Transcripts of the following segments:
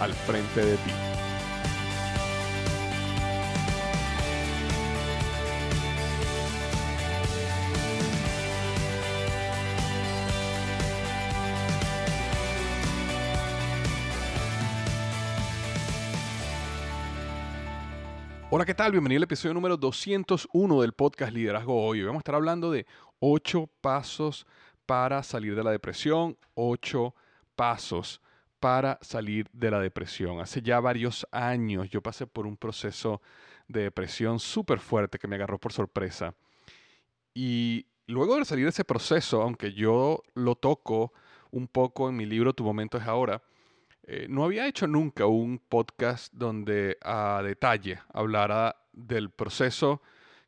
al frente de ti. Hola, ¿qué tal? Bienvenido al episodio número 201 del podcast Liderazgo Hoy. Vamos a estar hablando de 8 pasos para salir de la depresión, 8 pasos para salir de la depresión. Hace ya varios años yo pasé por un proceso de depresión súper fuerte que me agarró por sorpresa. Y luego de salir de ese proceso, aunque yo lo toco un poco en mi libro Tu momento es ahora, eh, no había hecho nunca un podcast donde a detalle hablara del proceso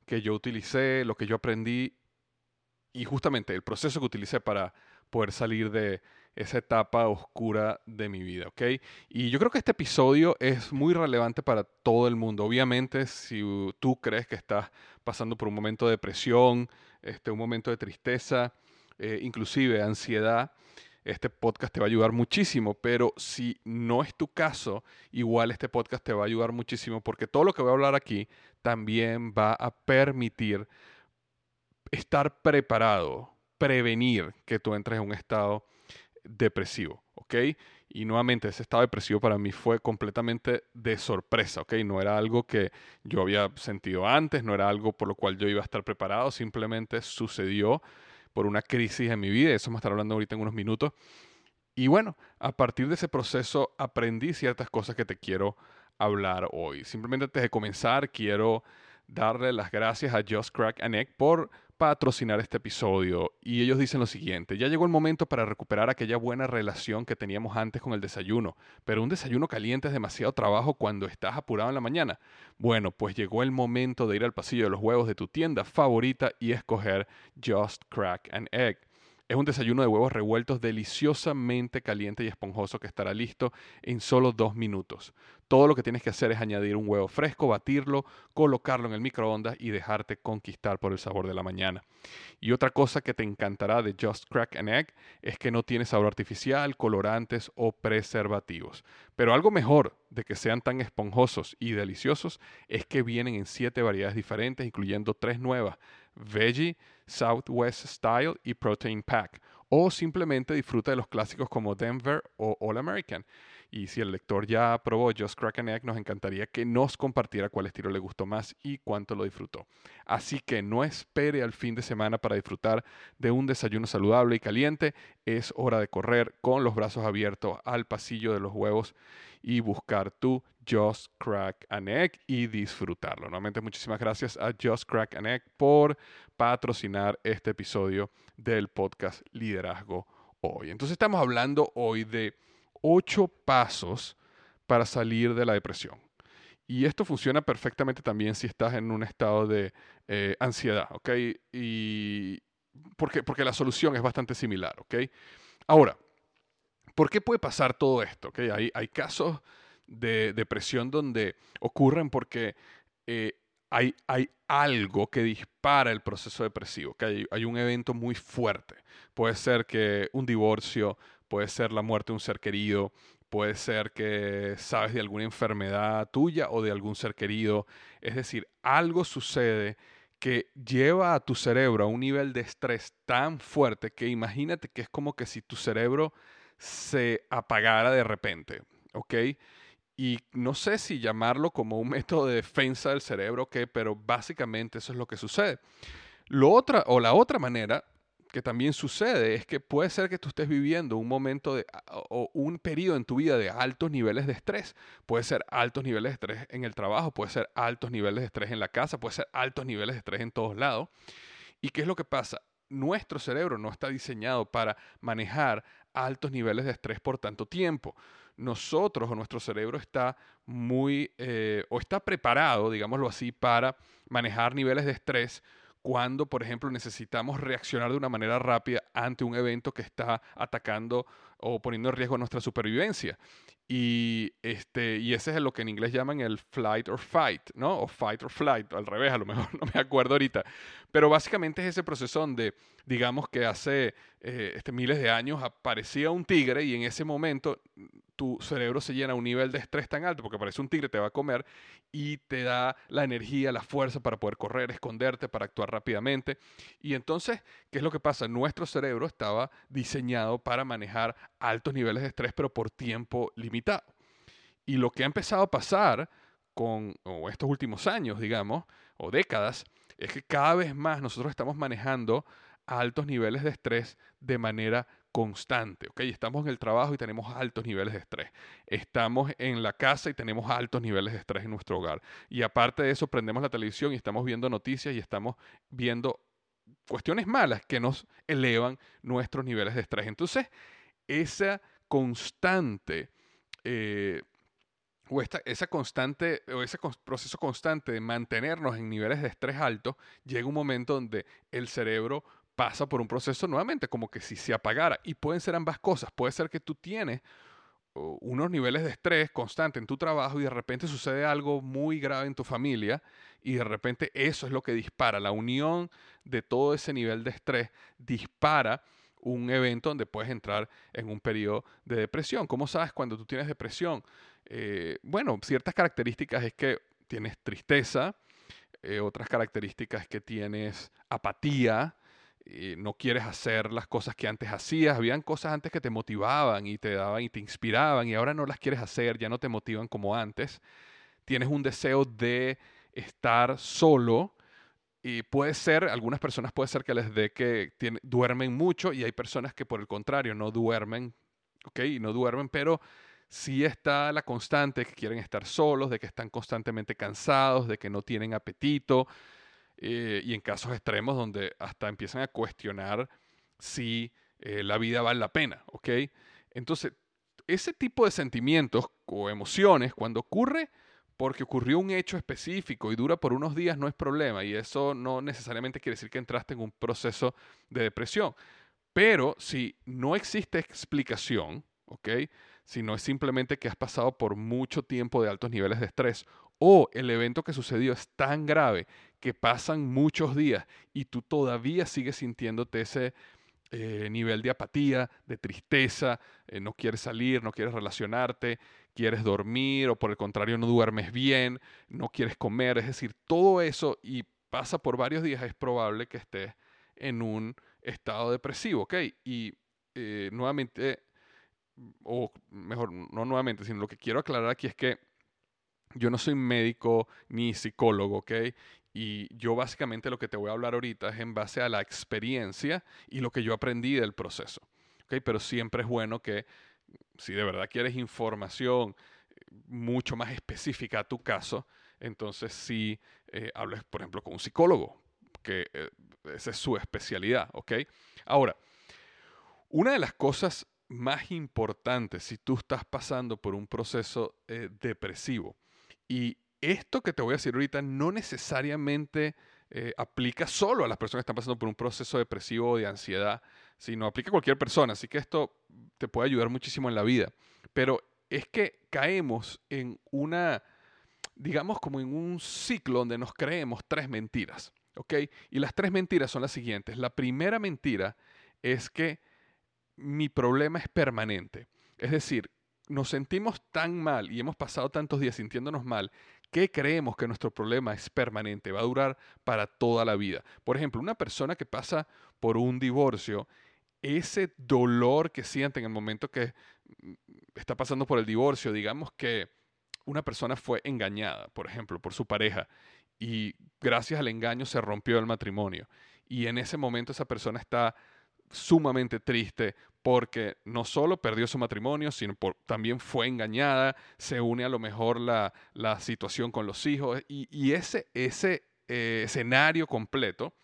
que yo utilicé, lo que yo aprendí y justamente el proceso que utilicé para poder salir de esa etapa oscura de mi vida, ¿ok? Y yo creo que este episodio es muy relevante para todo el mundo. Obviamente, si tú crees que estás pasando por un momento de depresión, este, un momento de tristeza, eh, inclusive ansiedad, este podcast te va a ayudar muchísimo, pero si no es tu caso, igual este podcast te va a ayudar muchísimo porque todo lo que voy a hablar aquí también va a permitir estar preparado, prevenir que tú entres en un estado depresivo, ¿ok? Y nuevamente, ese estado depresivo para mí fue completamente de sorpresa, ¿ok? No era algo que yo había sentido antes, no era algo por lo cual yo iba a estar preparado, simplemente sucedió por una crisis en mi vida, eso me estará hablando ahorita en unos minutos. Y bueno, a partir de ese proceso aprendí ciertas cosas que te quiero hablar hoy. Simplemente antes de comenzar, quiero darle las gracias a Just Crack and Egg por patrocinar este episodio y ellos dicen lo siguiente, ya llegó el momento para recuperar aquella buena relación que teníamos antes con el desayuno, pero un desayuno caliente es demasiado trabajo cuando estás apurado en la mañana. Bueno, pues llegó el momento de ir al pasillo de los huevos de tu tienda favorita y escoger Just Crack an Egg. Es un desayuno de huevos revueltos deliciosamente caliente y esponjoso que estará listo en solo dos minutos. Todo lo que tienes que hacer es añadir un huevo fresco, batirlo, colocarlo en el microondas y dejarte conquistar por el sabor de la mañana. Y otra cosa que te encantará de Just Crack an Egg es que no tiene sabor artificial, colorantes o preservativos. Pero algo mejor de que sean tan esponjosos y deliciosos es que vienen en siete variedades diferentes, incluyendo tres nuevas, Veggie, Southwest Style y Protein Pack. O simplemente disfruta de los clásicos como Denver o All American. Y si el lector ya probó Just Crack Egg, nos encantaría que nos compartiera cuál estilo le gustó más y cuánto lo disfrutó. Así que no espere al fin de semana para disfrutar de un desayuno saludable y caliente. Es hora de correr con los brazos abiertos al pasillo de los huevos y buscar tu Just Crack an Egg y disfrutarlo. Nuevamente, muchísimas gracias a Just Crack an Egg por patrocinar este episodio del podcast Liderazgo Hoy. Entonces estamos hablando hoy de ocho pasos para salir de la depresión. Y esto funciona perfectamente también si estás en un estado de eh, ansiedad, ¿ok? Y porque, porque la solución es bastante similar, ¿ok? Ahora, ¿por qué puede pasar todo esto? ¿okay? Hay, hay casos de depresión donde ocurren porque eh, hay, hay, algo que dispara el proceso depresivo, que hay, hay, un evento muy fuerte. Puede ser que un divorcio, puede ser la muerte de un ser querido, puede ser que sabes de alguna enfermedad tuya o de algún ser querido. Es decir, algo sucede que lleva a tu cerebro a un nivel de estrés tan fuerte que imagínate que es como que si tu cerebro se apagara de repente. Y no sé si llamarlo como un método de defensa del cerebro, ¿ok? Pero básicamente eso es lo que sucede. Lo otra, o la otra manera que también sucede es que puede ser que tú estés viviendo un momento de, o un periodo en tu vida de altos niveles de estrés. Puede ser altos niveles de estrés en el trabajo, puede ser altos niveles de estrés en la casa, puede ser altos niveles de estrés en todos lados. ¿Y qué es lo que pasa? Nuestro cerebro no está diseñado para manejar altos niveles de estrés por tanto tiempo. Nosotros o nuestro cerebro está muy eh, o está preparado, digámoslo así, para manejar niveles de estrés cuando, por ejemplo, necesitamos reaccionar de una manera rápida ante un evento que está atacando o poniendo en riesgo nuestra supervivencia. Y, este, y ese es lo que en inglés llaman el flight or fight, ¿no? O fight or flight, al revés, a lo mejor no me acuerdo ahorita. Pero básicamente es ese proceso donde, digamos que hace eh, este, miles de años aparecía un tigre y en ese momento tu cerebro se llena a un nivel de estrés tan alto, porque parece un tigre, te va a comer y te da la energía, la fuerza para poder correr, esconderte, para actuar rápidamente. Y entonces, ¿qué es lo que pasa? Nuestro cerebro estaba diseñado para manejar altos niveles de estrés, pero por tiempo limitado. Y lo que ha empezado a pasar con estos últimos años, digamos, o décadas, es que cada vez más nosotros estamos manejando altos niveles de estrés de manera constante, ¿ok? Estamos en el trabajo y tenemos altos niveles de estrés. Estamos en la casa y tenemos altos niveles de estrés en nuestro hogar. Y aparte de eso, prendemos la televisión y estamos viendo noticias y estamos viendo cuestiones malas que nos elevan nuestros niveles de estrés. Entonces, esa constante... Eh, o esa constante o ese proceso constante de mantenernos en niveles de estrés altos, llega un momento donde el cerebro pasa por un proceso nuevamente, como que si se apagara. Y pueden ser ambas cosas. Puede ser que tú tienes unos niveles de estrés constante en tu trabajo y de repente sucede algo muy grave en tu familia y de repente eso es lo que dispara. La unión de todo ese nivel de estrés dispara un evento donde puedes entrar en un periodo de depresión. ¿Cómo sabes cuando tú tienes depresión? Eh, bueno, ciertas características es que tienes tristeza, eh, otras características es que tienes apatía, no quieres hacer las cosas que antes hacías. Habían cosas antes que te motivaban y te daban y te inspiraban y ahora no las quieres hacer, ya no te motivan como antes. Tienes un deseo de estar solo y puede ser, algunas personas puede ser que les dé que duermen mucho y hay personas que por el contrario no duermen, ¿ok? No duermen, pero sí está la constante que quieren estar solos, de que están constantemente cansados, de que no tienen apetito, eh, y en casos extremos donde hasta empiezan a cuestionar si eh, la vida vale la pena, ¿ok? Entonces, ese tipo de sentimientos o emociones, cuando ocurre porque ocurrió un hecho específico y dura por unos días, no es problema, y eso no necesariamente quiere decir que entraste en un proceso de depresión. Pero si no existe explicación, ¿ok? Si no es simplemente que has pasado por mucho tiempo de altos niveles de estrés o el evento que sucedió es tan grave que pasan muchos días y tú todavía sigues sintiéndote ese eh, nivel de apatía, de tristeza, eh, no quieres salir, no quieres relacionarte, quieres dormir o por el contrario no duermes bien, no quieres comer, es decir, todo eso y pasa por varios días, es probable que estés en un estado depresivo, ¿ok? Y eh, nuevamente, o mejor, no nuevamente, sino lo que quiero aclarar aquí es que yo no soy médico ni psicólogo, ¿ok? Y yo básicamente lo que te voy a hablar ahorita es en base a la experiencia y lo que yo aprendí del proceso, ¿ok? Pero siempre es bueno que si de verdad quieres información eh, mucho más específica a tu caso, entonces sí eh, hables, por ejemplo, con un psicólogo, que eh, esa es su especialidad, ¿ok? Ahora, una de las cosas más importantes si tú estás pasando por un proceso depresivo, y esto que te voy a decir ahorita no necesariamente eh, aplica solo a las personas que están pasando por un proceso depresivo o de ansiedad, sino aplica a cualquier persona. Así que esto te puede ayudar muchísimo en la vida. Pero es que caemos en una, digamos como en un ciclo donde nos creemos tres mentiras. ¿Ok? Y las tres mentiras son las siguientes. La primera mentira es que mi problema es permanente. Es decir, nos sentimos tan mal y hemos pasado tantos días sintiéndonos mal que creemos que nuestro problema es permanente, va a durar para toda la vida. Por ejemplo, una persona que pasa por un divorcio, ese dolor que siente en el momento que mm, está pasando por el divorcio, digamos que una persona fue engañada, por ejemplo, por su pareja y gracias al engaño se rompió el matrimonio. Y en ese momento esa persona está sumamente triste porque no solo perdió su matrimonio, sino también fue engañada, se une a lo mejor la, situación con los hijos y, ese, ese eh, escenario completo,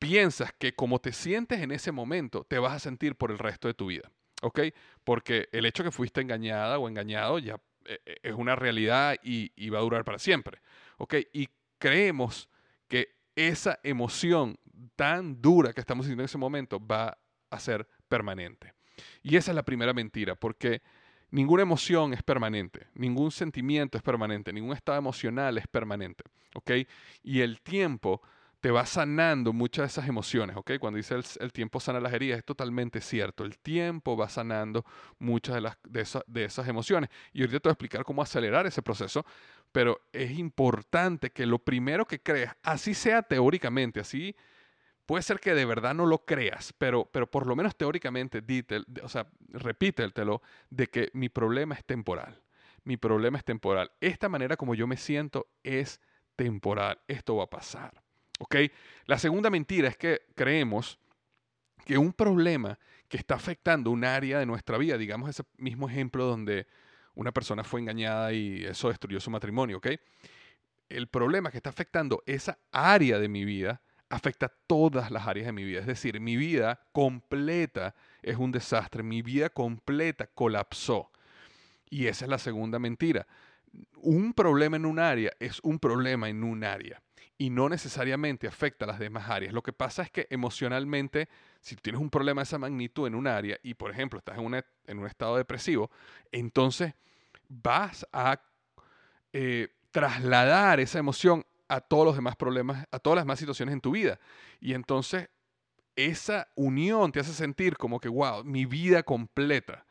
piensas que como te sientes en ese momento, te vas a sentir por el resto de tu vida, ¿ok? Porque el hecho que fuiste engañada o engañado ya eh, eh, es una realidad y, y va a durar para siempre, ¿ok? Y creemos que esa emoción tan dura que estamos sintiendo en ese momento va a ser permanente. Y esa es la primera mentira, porque ninguna emoción es permanente, ningún sentimiento es permanente, ningún estado emocional es permanente, ¿ok? Y el tiempo te va sanando muchas de esas emociones, ¿ok? Cuando dice el, tiempo sana las heridas, es totalmente cierto. El tiempo va sanando muchas de, las, de, de esas emociones. Y ahorita te voy a explicar cómo acelerar ese proceso, pero es importante que lo primero que creas, así sea teóricamente, así puede ser que de verdad no lo creas, pero, pero por lo menos teóricamente, dite, o sea, repítetelo de que mi problema es temporal. Mi problema es temporal. Esta manera como yo me siento es temporal. Esto va a pasar. ¿Ok? La segunda mentira es que creemos que un problema que está afectando un área de nuestra vida, digamos ese mismo ejemplo donde una persona fue engañada y eso destruyó su matrimonio, ¿ok? El problema que está afectando esa área de mi vida afecta todas las áreas de mi vida. Es decir, mi vida completa es un desastre, mi vida completa colapsó. Y esa es la segunda mentira. Un problema en un área es un problema en un área y no necesariamente afecta a las demás áreas. Lo que pasa es que emocionalmente, si tienes un problema de esa magnitud en un área y, por ejemplo, estás en, un estado depresivo, entonces vas a eh, trasladar esa emoción a todos los demás problemas, a todas las demás situaciones en tu vida. Y entonces esa unión te hace sentir como que, wow, mi vida completa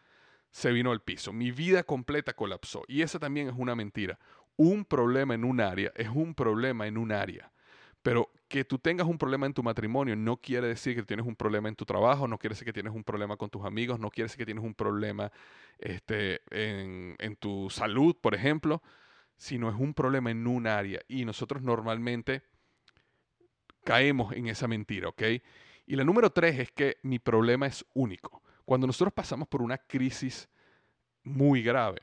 se vino al piso, mi vida completa colapsó. Y esa también es una mentira. Un problema en un área es un problema en un área. Pero que tú tengas un problema en tu matrimonio no quiere decir que tienes un problema en tu trabajo, no quiere decir que tienes un problema con tus amigos, no quiere decir que tienes un problema este, en, en tu salud, por ejemplo, sino es un problema en un área. Y nosotros normalmente caemos en esa mentira, ¿ok? Y la número tres es que mi problema es único. Cuando nosotros pasamos por una crisis muy grave,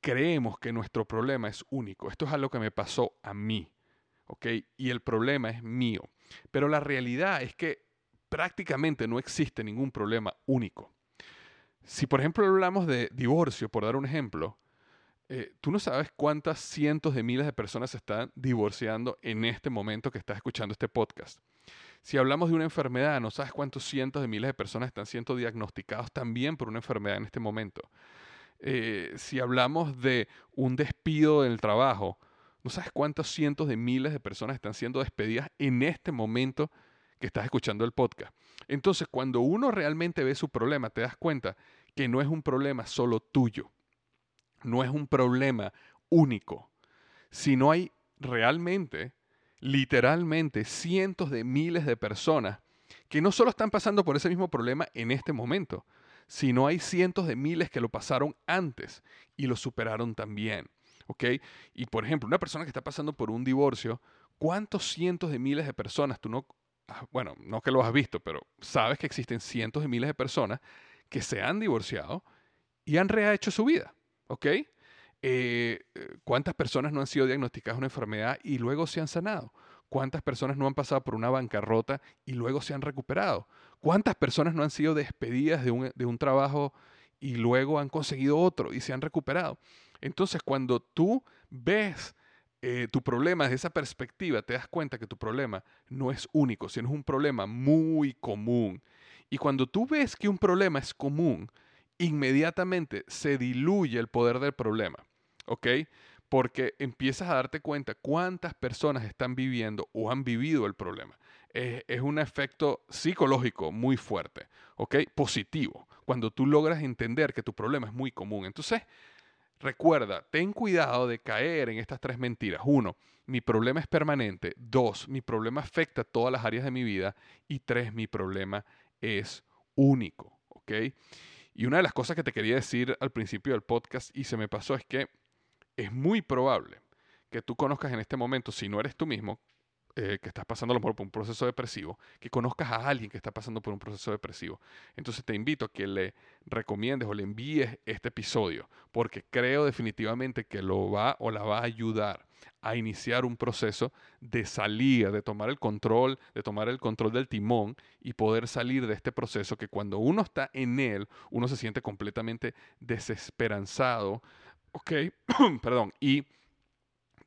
creemos que nuestro problema es único. Esto es algo que me pasó a mí. ¿ok? Y el problema es mío. Pero la realidad es que prácticamente no existe ningún problema único. Si por ejemplo hablamos de divorcio, por dar un ejemplo, eh, tú no sabes cuántas cientos de miles de personas se están divorciando en este momento que estás escuchando este podcast. Si hablamos de una enfermedad, no sabes cuántos cientos de miles de personas están siendo diagnosticados también por una enfermedad en este momento. Eh, si hablamos de un despido en el trabajo, no sabes cuántos cientos de miles de personas están siendo despedidas en este momento que estás escuchando el podcast. Entonces, cuando uno realmente ve su problema, te das cuenta que no es un problema solo tuyo, no es un problema único, sino hay realmente, literalmente, cientos de miles de personas que no solo están pasando por ese mismo problema en este momento, sino hay cientos de miles que lo pasaron antes y lo superaron también. ¿ok? Y por ejemplo, una persona que está pasando por un divorcio, ¿cuántos cientos de miles de personas tú no, ah, bueno, no que lo has visto, pero sabes que existen cientos de miles de personas que se han divorciado y han rehecho su vida, ¿ok? Eh, ¿Cuántas personas no han sido diagnosticadas una enfermedad y luego se han sanado? ¿Cuántas personas no han pasado por una bancarrota y luego se han recuperado? ¿Cuántas personas no han sido despedidas de un, de un trabajo y luego han conseguido otro y se han recuperado? Entonces, cuando tú ves eh, tu problema desde esa perspectiva, te das cuenta que tu problema no es único, sino es un problema muy común. Y cuando tú ves que un problema es común inmediatamente se diluye el poder del problema, ¿ok? Porque empiezas a darte cuenta cuántas personas están viviendo o han vivido el problema. Es, un efecto psicológico muy fuerte, ¿ok? Positivo, cuando tú logras entender que tu problema es muy común. Entonces, recuerda, ten cuidado de caer en estas tres mentiras. Uno, mi problema es permanente. Dos, mi problema afecta todas las áreas de mi vida. Y tres, mi problema es único, ¿ok? Y una de las cosas que te quería decir al principio del podcast y se me pasó es que es muy probable que tú conozcas en este momento, si no eres tú mismo, eh, que estás pasando a lo mejor por un proceso depresivo, que conozcas a alguien que está pasando por un proceso depresivo. Entonces te invito a que le recomiendes o le envíes este episodio, porque creo definitivamente que lo va o la va a ayudar a iniciar un proceso de salir, de tomar el control, de tomar el control del timón y poder salir de este proceso que cuando uno está en él, uno se siente completamente desesperanzado, ok, perdón, y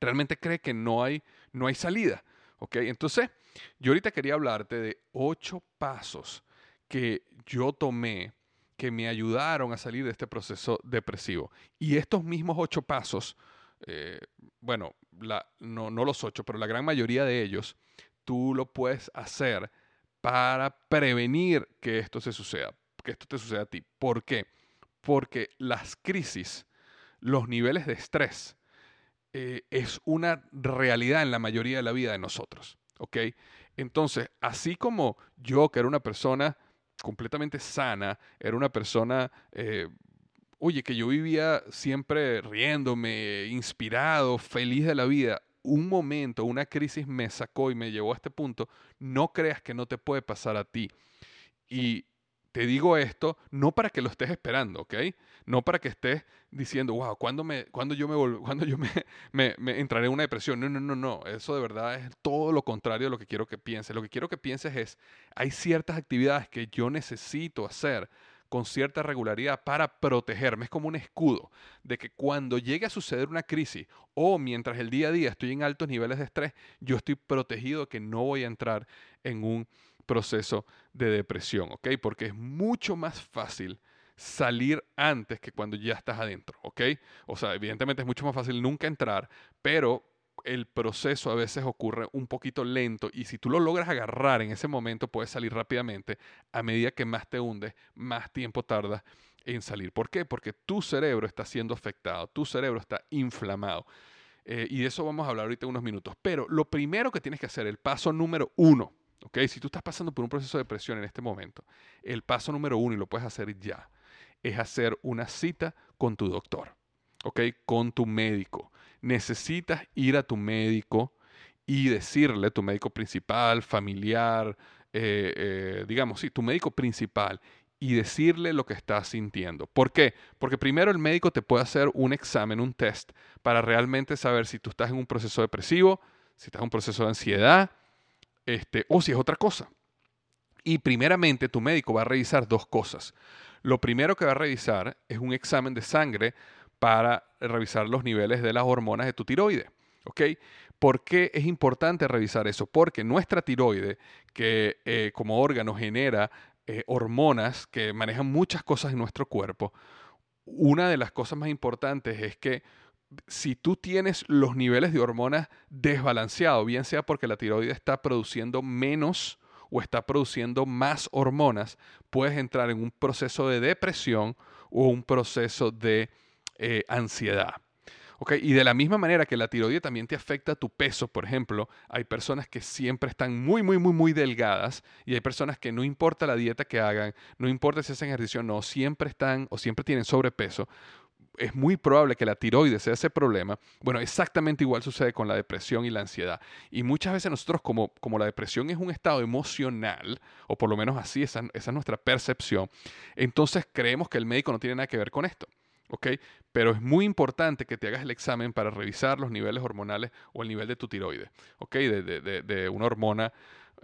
realmente cree que no hay, no hay salida. ¿Ok? Entonces, yo ahorita quería hablarte de ocho pasos que yo tomé que me ayudaron a salir de este proceso depresivo. Y estos mismos ocho pasos, eh, bueno, no, no los ocho, pero la gran mayoría de ellos, tú lo puedes hacer para prevenir que esto se suceda, que esto te suceda a ti. ¿Por qué? Porque las crisis, los niveles de estrés, eh, es una realidad en la mayoría de la vida de nosotros. ¿Ok? Entonces, así como yo, que era una persona completamente sana, era una persona, eh, oye, que yo vivía siempre riéndome, inspirado, feliz de la vida, un momento, una crisis me sacó y me llevó a este punto, no creas que no te puede pasar a ti. Y te digo esto no para que lo estés esperando, ¿ok? No para que estés diciendo, wow, ¿cuándo, me, cuando yo, me, cuando yo me, me, entraré en una depresión? No, no, no, no. Eso de verdad es todo lo contrario de lo que quiero que pienses. Lo que quiero que pienses es, hay ciertas actividades que yo necesito hacer con cierta regularidad para protegerme. Es como un escudo de que cuando llegue a suceder una crisis o mientras el día a día estoy en altos niveles de estrés, yo estoy protegido que no voy a entrar en un proceso de depresión, ¿ok? Porque es mucho más fácil salir antes que cuando ya estás adentro, ¿ok? O sea, evidentemente es mucho más fácil nunca entrar, pero el proceso a veces ocurre un poquito lento y si tú lo logras agarrar en ese momento puedes salir rápidamente. A medida que más te hundes, más tiempo tardas en salir. ¿Por qué? Porque tu cerebro está siendo afectado, tu cerebro está inflamado. Eh, y de eso vamos a hablar ahorita en unos minutos. Pero lo primero que tienes que hacer, el paso número uno, si tú estás pasando por un proceso de depresión en este momento, el paso número uno, y lo puedes hacer ya, es hacer una cita con tu doctor, ¿ok? Con tu médico. Necesitas ir a tu médico y decirle, tu médico principal, familiar, eh, eh, digamos, sí, tu médico principal, y decirle lo que estás sintiendo. ¿Por qué? Porque primero el médico te puede hacer un examen, un test, para realmente saber si tú estás en un proceso depresivo, si estás en un proceso de ansiedad, este, o si es otra cosa. Y primeramente tu médico va a revisar dos cosas. Lo primero que va a revisar es un examen de sangre para revisar los niveles de las hormonas de tu tiroide. ¿Ok? ¿Por qué es importante revisar eso? Porque nuestra tiroide, que eh, como órgano genera eh, hormonas que manejan muchas cosas en nuestro cuerpo, una de las cosas más importantes es que si tú tienes los niveles de hormonas desbalanceados, bien sea porque la tiroide está produciendo menos o está produciendo más hormonas, puedes entrar en un proceso de depresión o un proceso de eh, ansiedad. Y de la misma manera que la tiroide también te afecta tu peso, por ejemplo, hay personas que siempre están muy, muy, muy, muy delgadas y hay personas que no importa la dieta que hagan, no importa si hacen ejercicio o no, siempre están o siempre tienen sobrepeso es muy probable que la tiroides sea ese problema. Bueno, exactamente igual sucede con la depresión y la ansiedad. Y muchas veces nosotros, como, como la depresión es un estado emocional, o por lo menos así, esa, esa es nuestra percepción, entonces creemos que el médico no tiene nada que ver con esto. ¿ok? Pero es muy importante que te hagas el examen para revisar los niveles hormonales o el nivel de tu tiroides. De, de, de, una hormona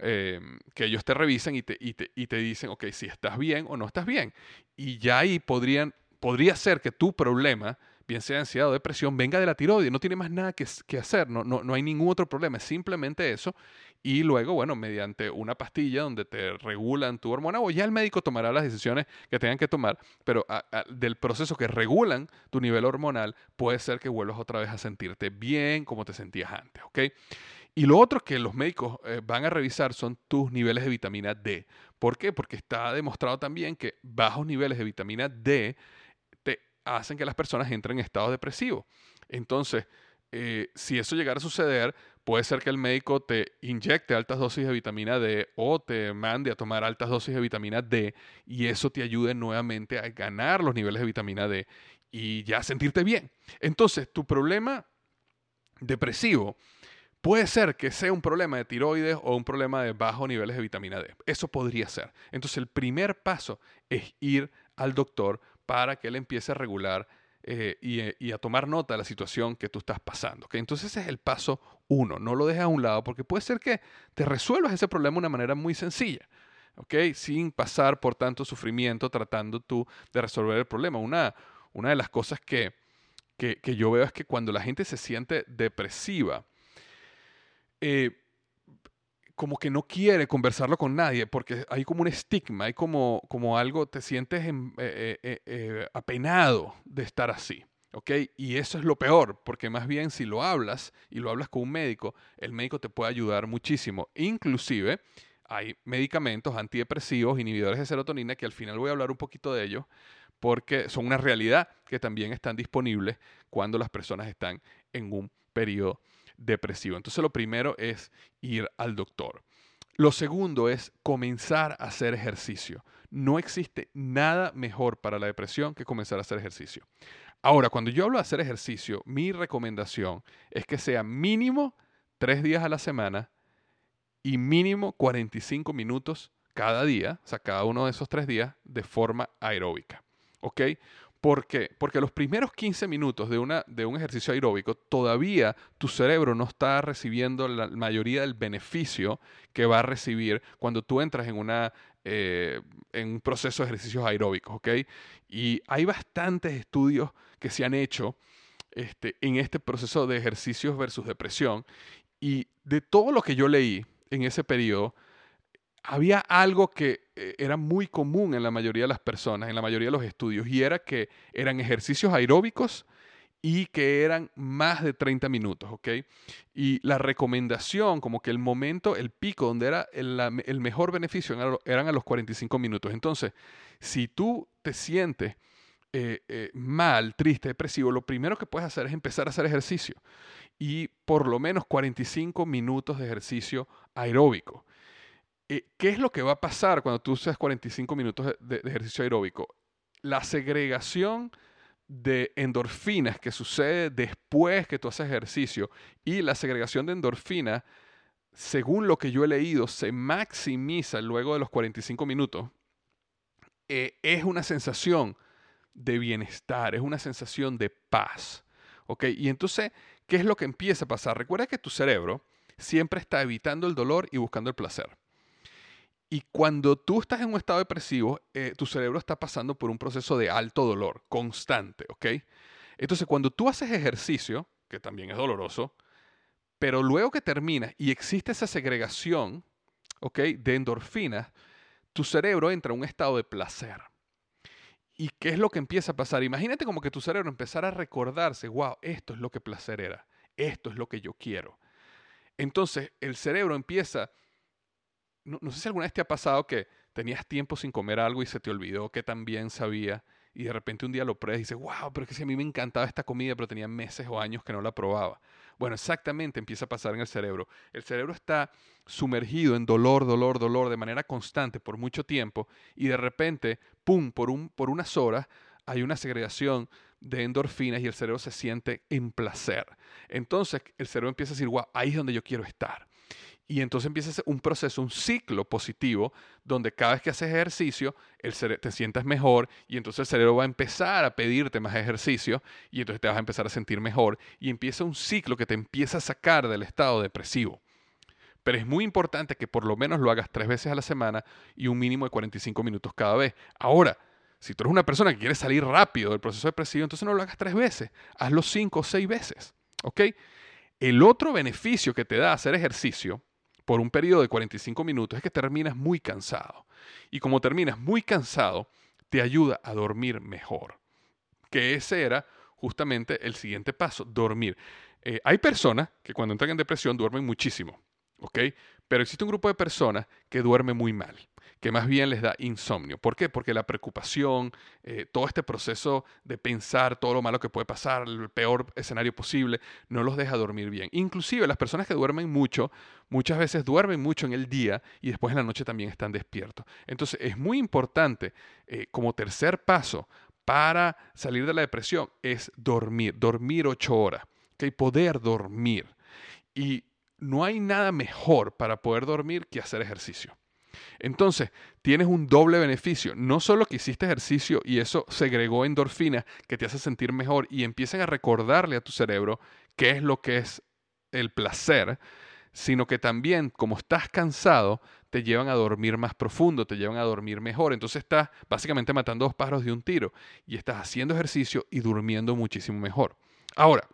eh, que ellos te revisen y te, y, te, y te dicen, ok, si estás bien o no estás bien. Y ya ahí podrían podría ser que tu problema bien sea ansiedad o depresión, venga de la tiroides, no tiene más nada que, hacer, no, no, no hay ningún otro problema, es simplemente eso. Y luego, bueno, mediante una pastilla donde te regulan tu hormona, o ya el médico tomará las decisiones que tengan que tomar, pero del proceso que regulan tu nivel hormonal, puede ser que vuelvas otra vez a sentirte bien como te sentías antes, ¿ok? Y lo otro que los médicos eh, van a revisar son tus niveles de vitamina D. ¿Por qué? Porque está demostrado también que bajos niveles de vitamina D hacen que las personas entren en estado depresivo. Entonces, eh, si eso llegara a suceder, puede ser que el médico te inyecte altas dosis de vitamina D o te mande a tomar altas dosis de vitamina D y eso te ayude nuevamente a ganar los niveles de vitamina D y ya sentirte bien. Entonces, tu problema depresivo Puede ser que sea un problema de tiroides o un problema de bajos niveles de vitamina D. Eso podría ser. Entonces el primer paso es ir al doctor para que él empiece a regular eh, y, a tomar nota de la situación que tú estás pasando. Entonces ese es el paso uno. No lo dejes a un lado porque puede ser que te resuelvas ese problema de una manera muy sencilla. Sin pasar por tanto sufrimiento tratando tú de resolver el problema. Una, una de las cosas que, que, que yo veo es que cuando la gente se siente depresiva, eh, como que no quiere conversarlo con nadie porque hay como un estigma, hay como, como algo, te sientes eh, eh, apenado de estar así. ¿ok? Y eso es lo peor, porque más bien si lo hablas y lo hablas con un médico, el médico te puede ayudar muchísimo. Inclusive hay medicamentos antidepresivos, inhibidores de serotonina, que al final voy a hablar un poquito de ellos, porque son una realidad que también están disponibles cuando las personas están en un periodo depresivo. Entonces lo primero es ir al doctor. Lo segundo es comenzar a hacer ejercicio. No existe nada mejor para la depresión que comenzar a hacer ejercicio. Ahora, cuando yo hablo de hacer ejercicio, mi recomendación es que sea mínimo tres días a la semana y mínimo 45 minutos cada día, o sea, cada uno de esos tres días, de forma aeróbica. ¿Ok? ¿Por qué? Porque los primeros 15 minutos de, una, de un ejercicio aeróbico todavía tu cerebro no está recibiendo la mayoría del beneficio que va a recibir cuando tú entras en, una, eh, en un proceso de ejercicios aeróbicos. ¿ok? Y hay bastantes estudios que se han hecho este, en este proceso de ejercicios versus depresión. Y de todo lo que yo leí en ese periodo, había algo que era muy común en la mayoría de las personas, en la mayoría de los estudios, y era que eran ejercicios aeróbicos y que eran más de 30 minutos, ¿ok? Y la recomendación, como que el momento, el pico donde era el, mejor beneficio eran a los 45 minutos. Entonces, si tú te sientes eh, eh, mal, triste, depresivo, lo primero que puedes hacer es empezar a hacer ejercicio y por lo menos 45 minutos de ejercicio aeróbico. Eh, ¿Qué es lo que va a pasar cuando tú haces 45 minutos de, ejercicio aeróbico? La segregación de endorfinas que sucede después que tú haces ejercicio y la segregación de endorfinas, según lo que yo he leído, se maximiza luego de los 45 minutos. Eh, es una sensación de bienestar, es una sensación de paz. ¿Ok? Y entonces, ¿qué es lo que empieza a pasar? Recuerda que tu cerebro siempre está evitando el dolor y buscando el placer. Y cuando tú estás en un estado depresivo, eh, tu cerebro está pasando por un proceso de alto dolor, constante, ¿ok? Entonces, cuando tú haces ejercicio, que también es doloroso, pero luego que terminas y existe esa segregación, ¿ok? De endorfinas, tu cerebro entra en un estado de placer. ¿Y qué es lo que empieza a pasar? Imagínate como que tu cerebro empezara a recordarse, wow, esto es lo que placer era, esto es lo que yo quiero. Entonces, el cerebro empieza no, sé si alguna vez te ha pasado que tenías tiempo sin comer algo y se te olvidó que también sabía y de repente un día lo pruebas y dices, wow, pero es que si a mí me encantaba esta comida, pero tenía meses o años que no la probaba. Bueno, exactamente empieza a pasar en el cerebro. El cerebro está sumergido en dolor, dolor, dolor de manera constante por mucho tiempo y de repente, ¡pum!, por, un, por unas horas hay una segregación de endorfinas y el cerebro se siente en placer. Entonces el cerebro empieza a decir, wow, ahí es donde yo quiero estar. Y entonces empieza un proceso, un ciclo positivo, donde cada vez que haces ejercicio, el te sientas mejor y entonces el cerebro va a empezar a pedirte más ejercicio y entonces te vas a empezar a sentir mejor y empieza un ciclo que te empieza a sacar del estado depresivo. Pero es muy importante que por lo menos lo hagas tres veces a la semana y un mínimo de 45 minutos cada vez. Ahora, Si tú eres una persona que quiere salir rápido del proceso depresivo, entonces no lo hagas tres veces, hazlo cinco o seis veces. ¿Ok? El otro beneficio que te da hacer ejercicio por un periodo de 45 minutos es que terminas muy cansado. Y como terminas muy cansado, te ayuda a dormir mejor. Que ese era justamente el siguiente paso, dormir. Eh, hay personas que cuando entran en depresión duermen muchísimo, ¿ok? Pero existe un grupo de personas que duerme muy mal que más bien les da insomnio. ¿Por qué? Porque la preocupación, eh, todo este proceso de pensar todo lo malo que puede pasar, el peor escenario posible, no los deja dormir bien. Inclusive las personas que duermen mucho, muchas veces duermen mucho en el día y después en la noche también están despiertos. Entonces es muy importante eh, como tercer paso para salir de la depresión es dormir, dormir ocho horas, que poder dormir. Y no hay nada mejor para poder dormir que hacer ejercicio. Entonces, tienes un doble beneficio. No solo que hiciste ejercicio y eso segregó endorfina que te hace sentir mejor y empiezan a recordarle a tu cerebro qué es lo que es el placer, sino que también, como estás cansado, te llevan a dormir más profundo, te llevan a dormir mejor. Entonces estás básicamente matando dos pájaros de un tiro y estás haciendo ejercicio y durmiendo muchísimo mejor. Ahora,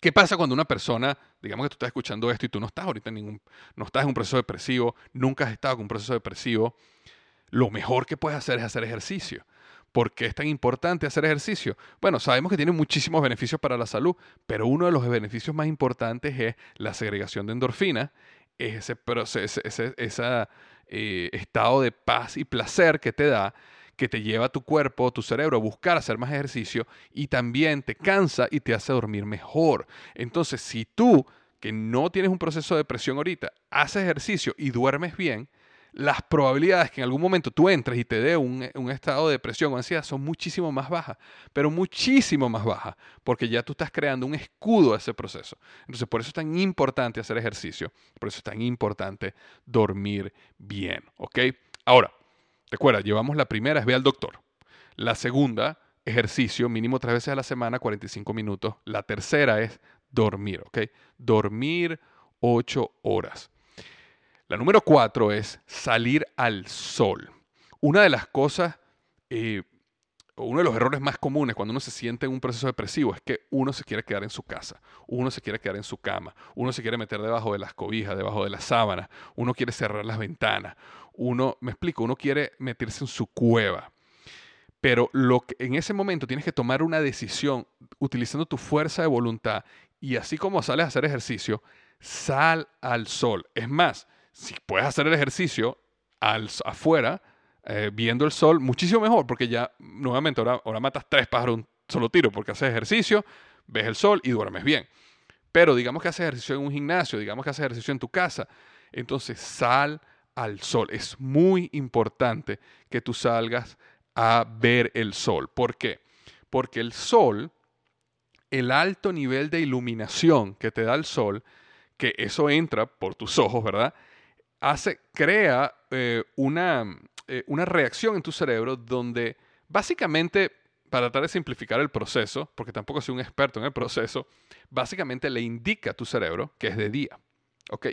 ¿Qué pasa cuando una persona, digamos que tú estás escuchando esto y tú no estás ahorita en ningún, no estás en un proceso depresivo, nunca has estado en un proceso depresivo? Lo mejor que puedes hacer es hacer ejercicio. ¿Por qué es tan importante hacer ejercicio? Bueno, sabemos que tiene muchísimos beneficios para la salud, pero uno de los beneficios más importantes es la segregación de endorfina, es ese, ese, ese, ese eh, estado de paz y placer que te da que te lleva a tu cuerpo, tu cerebro a buscar hacer más ejercicio y también te cansa y te hace dormir mejor. Entonces, si tú, que no tienes un proceso de depresión ahorita, haces ejercicio y duermes bien, las probabilidades que en algún momento tú entres y te dé un, estado de depresión o ansiedad son muchísimo más bajas, pero muchísimo más bajas, porque ya tú estás creando un escudo a ese proceso. Entonces, por eso es tan importante hacer ejercicio, por eso es tan importante dormir bien, ¿ok? Ahora, Recuerda, llevamos la primera es ve al doctor. La segunda, ejercicio mínimo tres veces a la semana, 45 minutos. La tercera es dormir, ¿ok? Dormir ocho horas. La número cuatro es salir al sol. Una de las cosas, eh, uno de los errores más comunes cuando uno se siente en un proceso depresivo es que uno se quiere quedar en su casa, uno se quiere quedar en su cama, uno se quiere meter debajo de las cobijas, debajo de las sábanas, uno quiere cerrar las ventanas, uno, me explico, uno quiere meterse en su cueva. Pero lo que, en ese momento tienes que tomar una decisión utilizando tu fuerza de voluntad y así como sales a hacer ejercicio, sal al sol. Es más, si puedes hacer el ejercicio al, afuera, eh, viendo el sol, muchísimo mejor, porque ya nuevamente ahora, ahora matas tres pájaros un solo tiro, porque haces ejercicio, ves el sol y duermes bien. Pero digamos que haces ejercicio en un gimnasio, digamos que haces ejercicio en tu casa, entonces sal al sol. Es muy importante que tú salgas a ver el sol. ¿Por qué? Porque el sol, el alto nivel de iluminación que te da el sol, que eso entra por tus ojos, ¿verdad? Hace, crea eh, una, eh, una reacción en tu cerebro donde básicamente, para tratar de simplificar el proceso, porque tampoco soy un experto en el proceso, básicamente le indica a tu cerebro que es de día.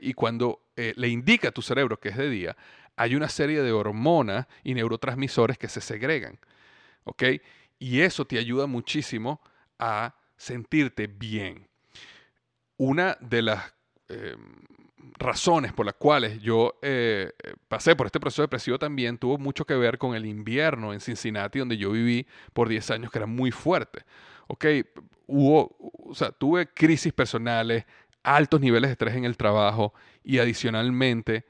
Y cuando eh, le indica a tu cerebro que es de día, hay una serie de hormonas y neurotransmisores que se segregan. Y eso te ayuda muchísimo a sentirte bien. Una de las em, razones por las cuales yo eh, pasé por este proceso depresivo también tuvo mucho que ver con el invierno en Cincinnati, donde yo viví por 10 años, que era muy fuerte. ¿ok? Hubo, o sea, tuve crisis personales, altos niveles de estrés en el trabajo y adicionalmente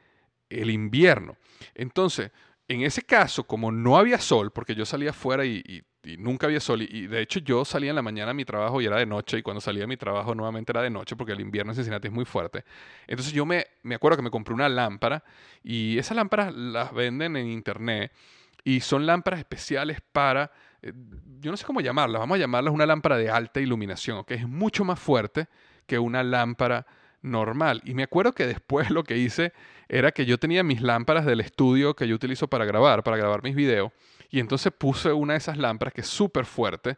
el invierno. Entonces, en ese caso, como no había sol, porque yo salía afuera y, nunca había sol, y, de hecho yo salía en la mañana a mi trabajo y era de noche, y cuando salía a mi trabajo nuevamente era de noche, porque el invierno en Cincinnati es muy fuerte. Entonces yo me, me acuerdo que me compré una lámpara, y esas lámparas las venden en internet, y son lámparas especiales para, eh, yo no sé cómo llamarlas, vamos a llamarlas una lámpara de alta iluminación, que es mucho más fuerte que una lámpara normal. Y me acuerdo que después lo que hice era que yo tenía mis lámparas del estudio que yo utilizo para grabar, para grabar mis videos, y entonces puse una de esas lámparas que es súper fuerte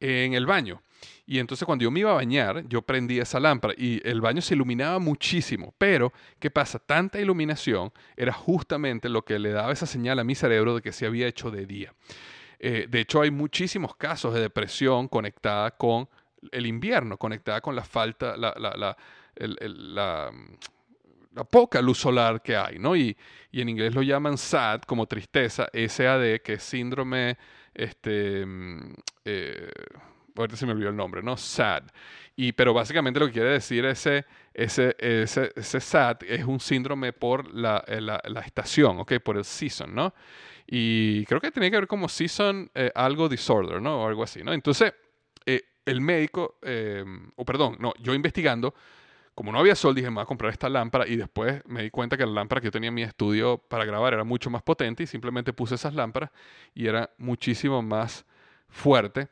en el baño. Y entonces cuando yo me iba a bañar, yo prendí esa lámpara y el baño se iluminaba muchísimo. Pero, ¿qué pasa? Tanta iluminación era justamente lo que le daba esa señal a mi cerebro de que se había hecho de día. Eh, de hecho, hay muchísimos casos de depresión conectada con el invierno, conectada con la falta, la, poca luz solar que hay, ¿no? Y, en inglés lo llaman SAD, como tristeza, SAD, que es síndrome, este, mm, eh, ahorita se me olvidó el nombre, ¿no? SAD. Y, pero básicamente lo que quiere decir ese, ese, ese, SAD es un síndrome por la, eh, la, la, estación, ¿ok? Por el season, ¿no? Y creo que tenía que ver como season eh, algo disorder, ¿no? O algo así, ¿no? Entonces, el médico, o perdón, no, yo investigando, como no había sol, dije, me voy a comprar esta lámpara y después me di cuenta que la lámpara que yo tenía en mi estudio para grabar era mucho más potente y simplemente puse esas lámparas y era muchísimo más fuerte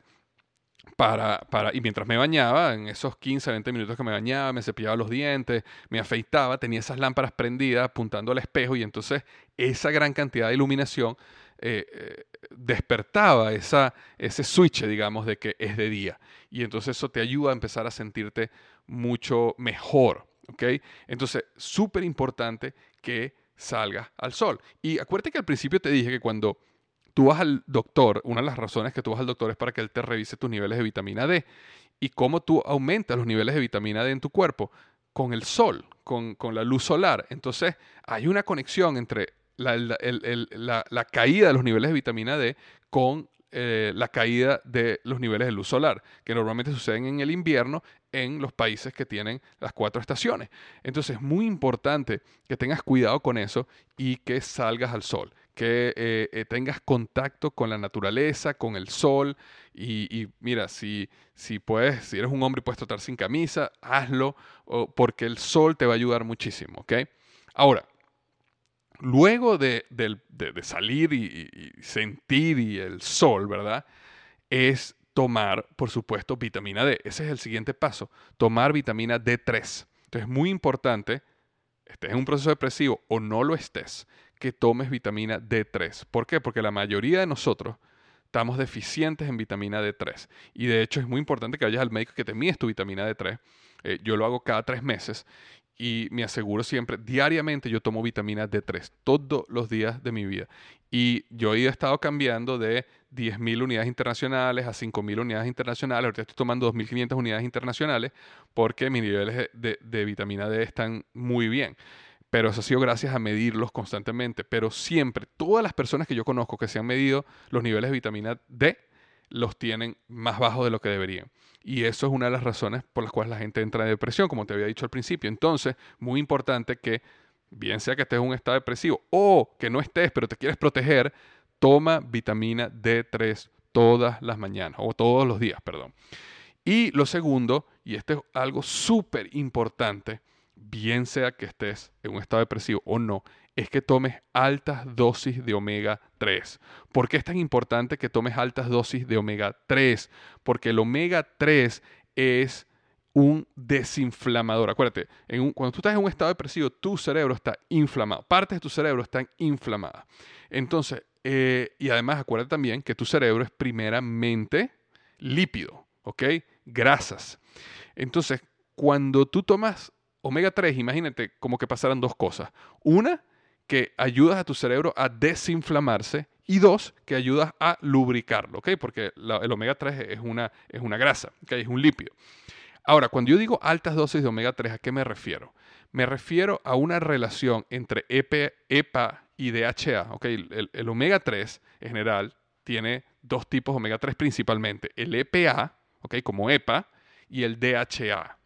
para, para, y mientras me bañaba, en esos 15, 20 minutos que me bañaba, me cepillaba los dientes, me afeitaba, tenía esas lámparas prendidas apuntando al espejo y entonces esa gran cantidad de iluminación eh, eh, despertaba esa, ese switch, digamos, de que es de día. Y entonces eso te ayuda a empezar a sentirte mucho mejor, ¿ok? Entonces, súper importante que salgas al sol. Y acuérdate que al principio te dije que cuando tú vas al doctor, una de las razones que tú vas al doctor es para que él te revise tus niveles de vitamina D. ¿Y cómo tú aumentas los niveles de vitamina D en tu cuerpo? Con el sol, con, la luz solar. Entonces, hay una conexión entre la, caída de los niveles de vitamina D con eh, la caída de los niveles de luz solar, que normalmente suceden en el invierno en los países que tienen las cuatro estaciones. Entonces es muy importante que tengas cuidado con eso y que salgas al sol que eh, eh, tengas contacto con la naturaleza, con el sol. Y, mira, si, si puedes, si eres un hombre y puedes trotar sin camisa, hazlo, porque el sol te va a ayudar muchísimo, ¿ok? Ahora, luego de, salir y, sentir y el sol, ¿verdad? Es tomar, por supuesto, vitamina D. Ese es el siguiente paso, tomar vitamina D3. Entonces es muy importante, estés en un proceso depresivo o no lo estés, que tomes vitamina D3. ¿Por qué? Porque la mayoría de nosotros estamos deficientes en vitamina D3. Y de hecho es muy importante que vayas al médico que te mides tu vitamina D3. Eh, yo lo hago cada tres meses y me aseguro siempre, diariamente yo tomo vitamina D3 todos los días de mi vida. Y yo he estado cambiando de 10.000 unidades internacionales a 5.000 unidades internacionales. Ahorita estoy tomando 2.500 unidades internacionales porque mis niveles de, de vitamina D están muy bien pero eso ha sido gracias a medirlos constantemente. Pero siempre, todas las personas que yo conozco que se han medido los niveles de vitamina D, los tienen más bajos de lo que deberían. Y eso es una de las razones por las cuales la gente entra en depresión, como te había dicho al principio. Entonces, muy importante que, bien sea que estés en un estado depresivo o que no estés, pero te quieres proteger, toma vitamina D3 todas las mañanas, o todos los días, perdón. Y lo segundo, y este es algo súper importante, bien sea que estés en un estado depresivo o no, es que tomes altas dosis de omega 3. ¿Por qué es tan importante que tomes altas dosis de omega 3? Porque el omega 3 es un desinflamador. Acuérdate, cuando tú estás en un estado depresivo, tu cerebro está inflamado. Partes de tu cerebro están inflamadas. Entonces, eh, y además acuérdate también que tu cerebro es primeramente lípido, ¿ok? Grasas. Entonces, cuando tú tomas omega 3, imagínate como que pasaran dos cosas. Una, que ayudas a tu cerebro a desinflamarse y dos, que ayudas a lubricarlo, ¿ok? Porque el omega 3 es una, es una grasa, ¿ok? Es un lípido. Ahora, cuando yo digo altas dosis de omega 3, ¿a qué me refiero? Me refiero a una relación entre EPA y DHA, ¿ok? El, el omega 3 en general tiene dos tipos de omega 3 principalmente, el EPA, ¿ok? Como EPA, y el DHA,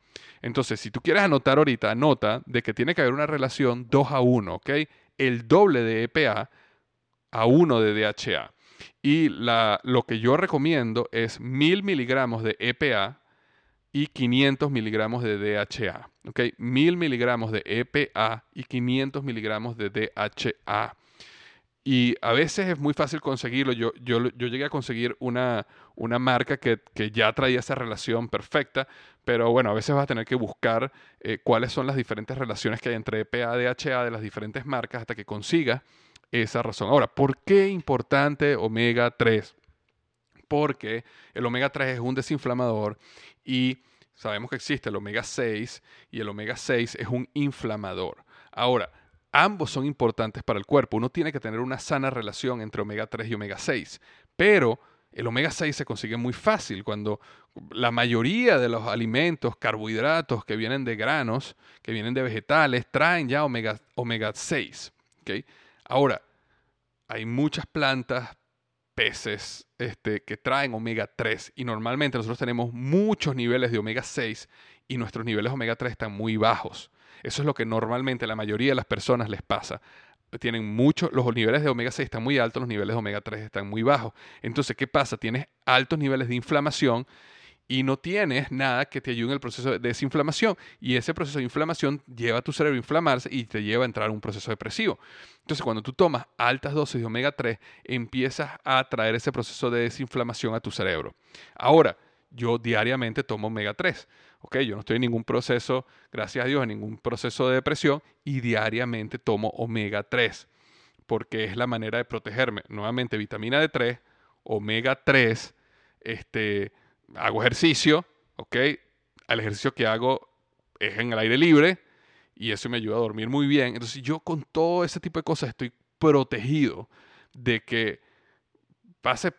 entonces, si tú quieres anotar ahorita, anota de que tiene que haber una relación 2 a 1, ¿ok? El doble de EPA a 1 de DHA. Y lo que yo recomiendo es 1000 miligramos de EPA y 500 miligramos de DHA. ¿ok? 1000 miligramos de EPA y 500 miligramos de DHA. Y a veces es muy fácil conseguirlo. Yo, yo, yo llegué a conseguir una, una marca que, que, ya traía esa relación perfecta, pero bueno, a veces vas a tener que buscar eh, cuáles son las diferentes relaciones que hay entre EPA DHA de las diferentes marcas hasta que consigas esa razón. Ahora, ¿por qué importante omega 3? Porque el omega 3 es un desinflamador y sabemos que existe el omega 6 y el omega 6 es un inflamador. Ahora, Ambos son importantes para el cuerpo. Uno tiene que tener una sana relación entre omega 3 y omega 6. Pero el omega 6 se consigue muy fácil cuando la mayoría de los alimentos, carbohidratos que vienen de granos, que vienen de vegetales, traen ya omega, omega 6. Ahora, hay muchas plantas, peces este, que traen omega 3 y normalmente nosotros tenemos muchos niveles de omega 6 y nuestros niveles de omega 3 están muy bajos. Eso es lo que normalmente la mayoría de las personas les pasa. Tienen mucho, los niveles de omega 6 están muy altos, los niveles de omega 3 están muy bajos. Entonces, ¿qué pasa? Tienes altos niveles de inflamación y no tienes nada que te ayude en el proceso de desinflamación. Y ese proceso de inflamación lleva a tu cerebro a inflamarse y te lleva a entrar a un proceso depresivo. Entonces, cuando tú tomas altas dosis de omega 3, empiezas a traer ese proceso de desinflamación a tu cerebro. Ahora, yo diariamente tomo omega 3. ¿Ok? Yo no estoy en ningún proceso, gracias a Dios, en ningún proceso de depresión y diariamente tomo omega 3 porque es la manera de protegerme. Nuevamente, vitamina D3, omega 3, este, hago ejercicio, ¿ok? El ejercicio que hago es en el aire libre y eso me ayuda a dormir muy bien. Entonces yo con todo ese tipo de cosas estoy protegido de que pase,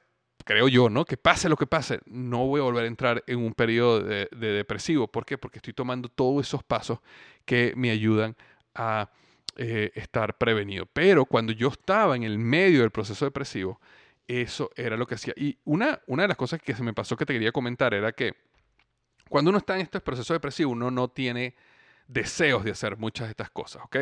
creo yo, ¿no? Que pase lo que pase, no voy a volver a entrar en un periodo de, depresivo. ¿Por qué? Porque estoy tomando todos esos pasos que me ayudan a eh, estar prevenido. Pero cuando yo estaba en el medio del proceso depresivo, eso era lo que hacía. Y una, una de las cosas que se me pasó que te quería comentar era que cuando uno está en este proceso depresivo, uno no tiene deseos de hacer muchas de estas cosas, ¿ok?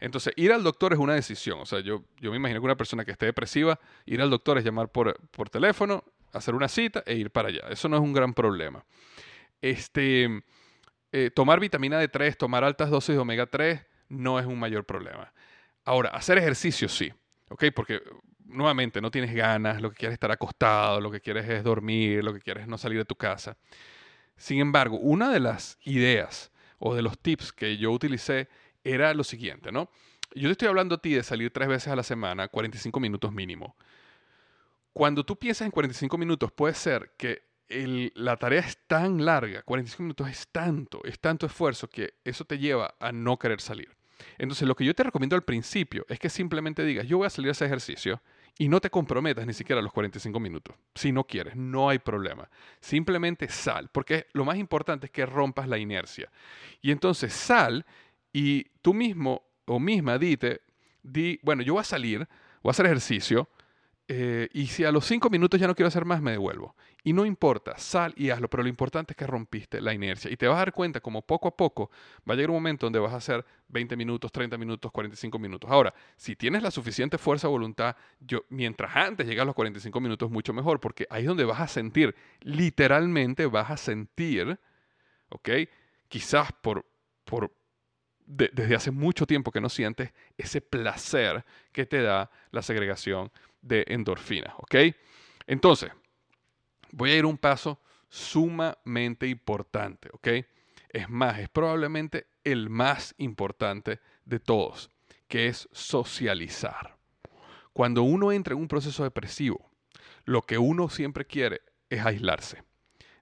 Entonces, ir al doctor es una decisión. O sea, yo, yo me imagino que una persona que esté depresiva, ir al doctor es llamar por, por teléfono, hacer una cita e ir para allá. Eso no es un gran problema. Este, eh, tomar vitamina D3, tomar altas dosis de omega 3 no es un mayor problema. Ahora, hacer ejercicio sí, ¿ok? Porque nuevamente no tienes ganas, lo que quieres es estar acostado, lo que quieres es dormir, lo que quieres es no salir de tu casa. Sin embargo, una de las ideas o de los tips que yo utilicé era lo siguiente, ¿no? Yo te estoy hablando a ti de salir tres veces a la semana, 45 minutos mínimo. Cuando tú piensas en 45 minutos, puede ser que la tarea es tan larga, 45 minutos es tanto, es tanto esfuerzo que eso te lleva a no querer salir. Entonces, lo que yo te recomiendo al principio es que simplemente digas, yo voy a salir a ese ejercicio y no te comprometas ni siquiera a los 45 minutos. Si no quieres, no hay problema. Simplemente sal, porque lo más importante es que rompas la inercia. Y entonces sal y tú mismo o misma dite, di, bueno, yo voy a salir, voy a hacer ejercicio, eh, y si a los cinco minutos ya no quiero hacer más, me devuelvo. Y no importa, sal y hazlo, pero lo importante es que rompiste la inercia. Y te vas a dar cuenta como poco a poco va a llegar un momento donde vas a hacer 20 minutos, 30 minutos, 45 minutos. Ahora, si tienes la suficiente fuerza voluntad, yo, mientras antes llegas a los 45 minutos, mucho mejor, porque ahí es donde vas a sentir, literalmente vas a sentir, ¿ok? Quizás por, por, desde hace mucho tiempo que no sientes ese placer que te da la segregación de endorfinas, ¿ok? Entonces, voy a ir un paso sumamente importante, ¿ok? Es más, es probablemente el más importante de todos, que es socializar. Cuando uno entra en un proceso depresivo, lo que uno siempre quiere es aislarse.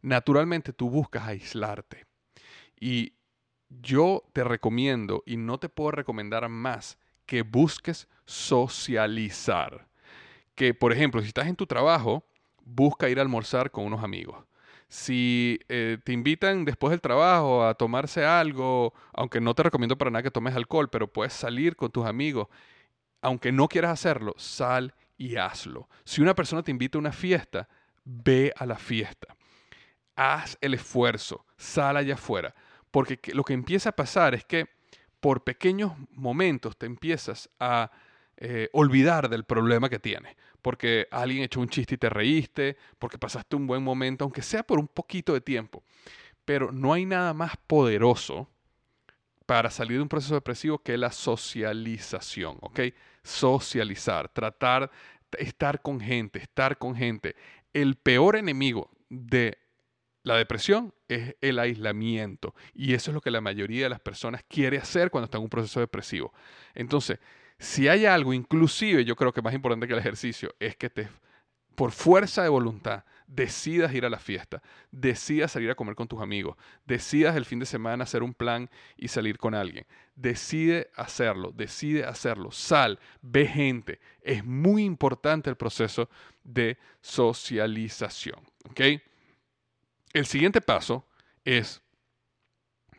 Naturalmente tú buscas aislarte. Y yo te recomiendo, y no te puedo recomendar más, que busques socializar que, por ejemplo, si estás en tu trabajo, busca ir a almorzar con unos amigos. Si eh, te invitan después del trabajo a tomarse algo, aunque no te recomiendo para nada que tomes alcohol, pero puedes salir con tus amigos, aunque no quieras hacerlo, sal y hazlo. Si una persona te invita a una fiesta, ve a la fiesta. Haz el esfuerzo, sal allá afuera. Porque lo que empieza a pasar es que por pequeños momentos te empiezas a eh, olvidar del problema que tienes. Porque alguien echó un chiste y te reíste, porque pasaste un buen momento, aunque sea por un poquito de tiempo. Pero no hay nada más poderoso para salir de un proceso depresivo que la socialización, ¿ok? Socializar, tratar, estar con gente, estar con gente. El peor enemigo de la depresión es el aislamiento y eso es lo que la mayoría de las personas quiere hacer cuando está en un proceso depresivo. Entonces, si hay algo, inclusive yo creo que más importante que el ejercicio, es que te, por fuerza de voluntad, decidas ir a la fiesta, decidas salir a comer con tus amigos, decidas el fin de semana hacer un plan y salir con alguien. Decide hacerlo, decide hacerlo, sal, ve gente. Es muy importante el proceso de socialización. El siguiente paso es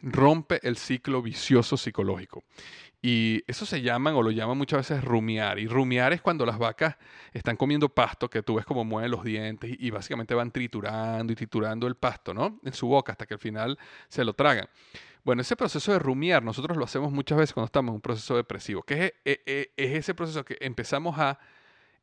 rompe el ciclo vicioso psicológico. Y eso se llaman o lo llaman muchas veces rumiar. Y rumiar es cuando las vacas están comiendo pasto, que tú ves como mueven los dientes y, básicamente van triturando y triturando el pasto, ¿no? En su boca hasta que al final se lo tragan. Bueno, ese proceso de rumiar nosotros lo hacemos muchas veces cuando estamos en un proceso depresivo, que es, e, e, es ese proceso que empezamos a,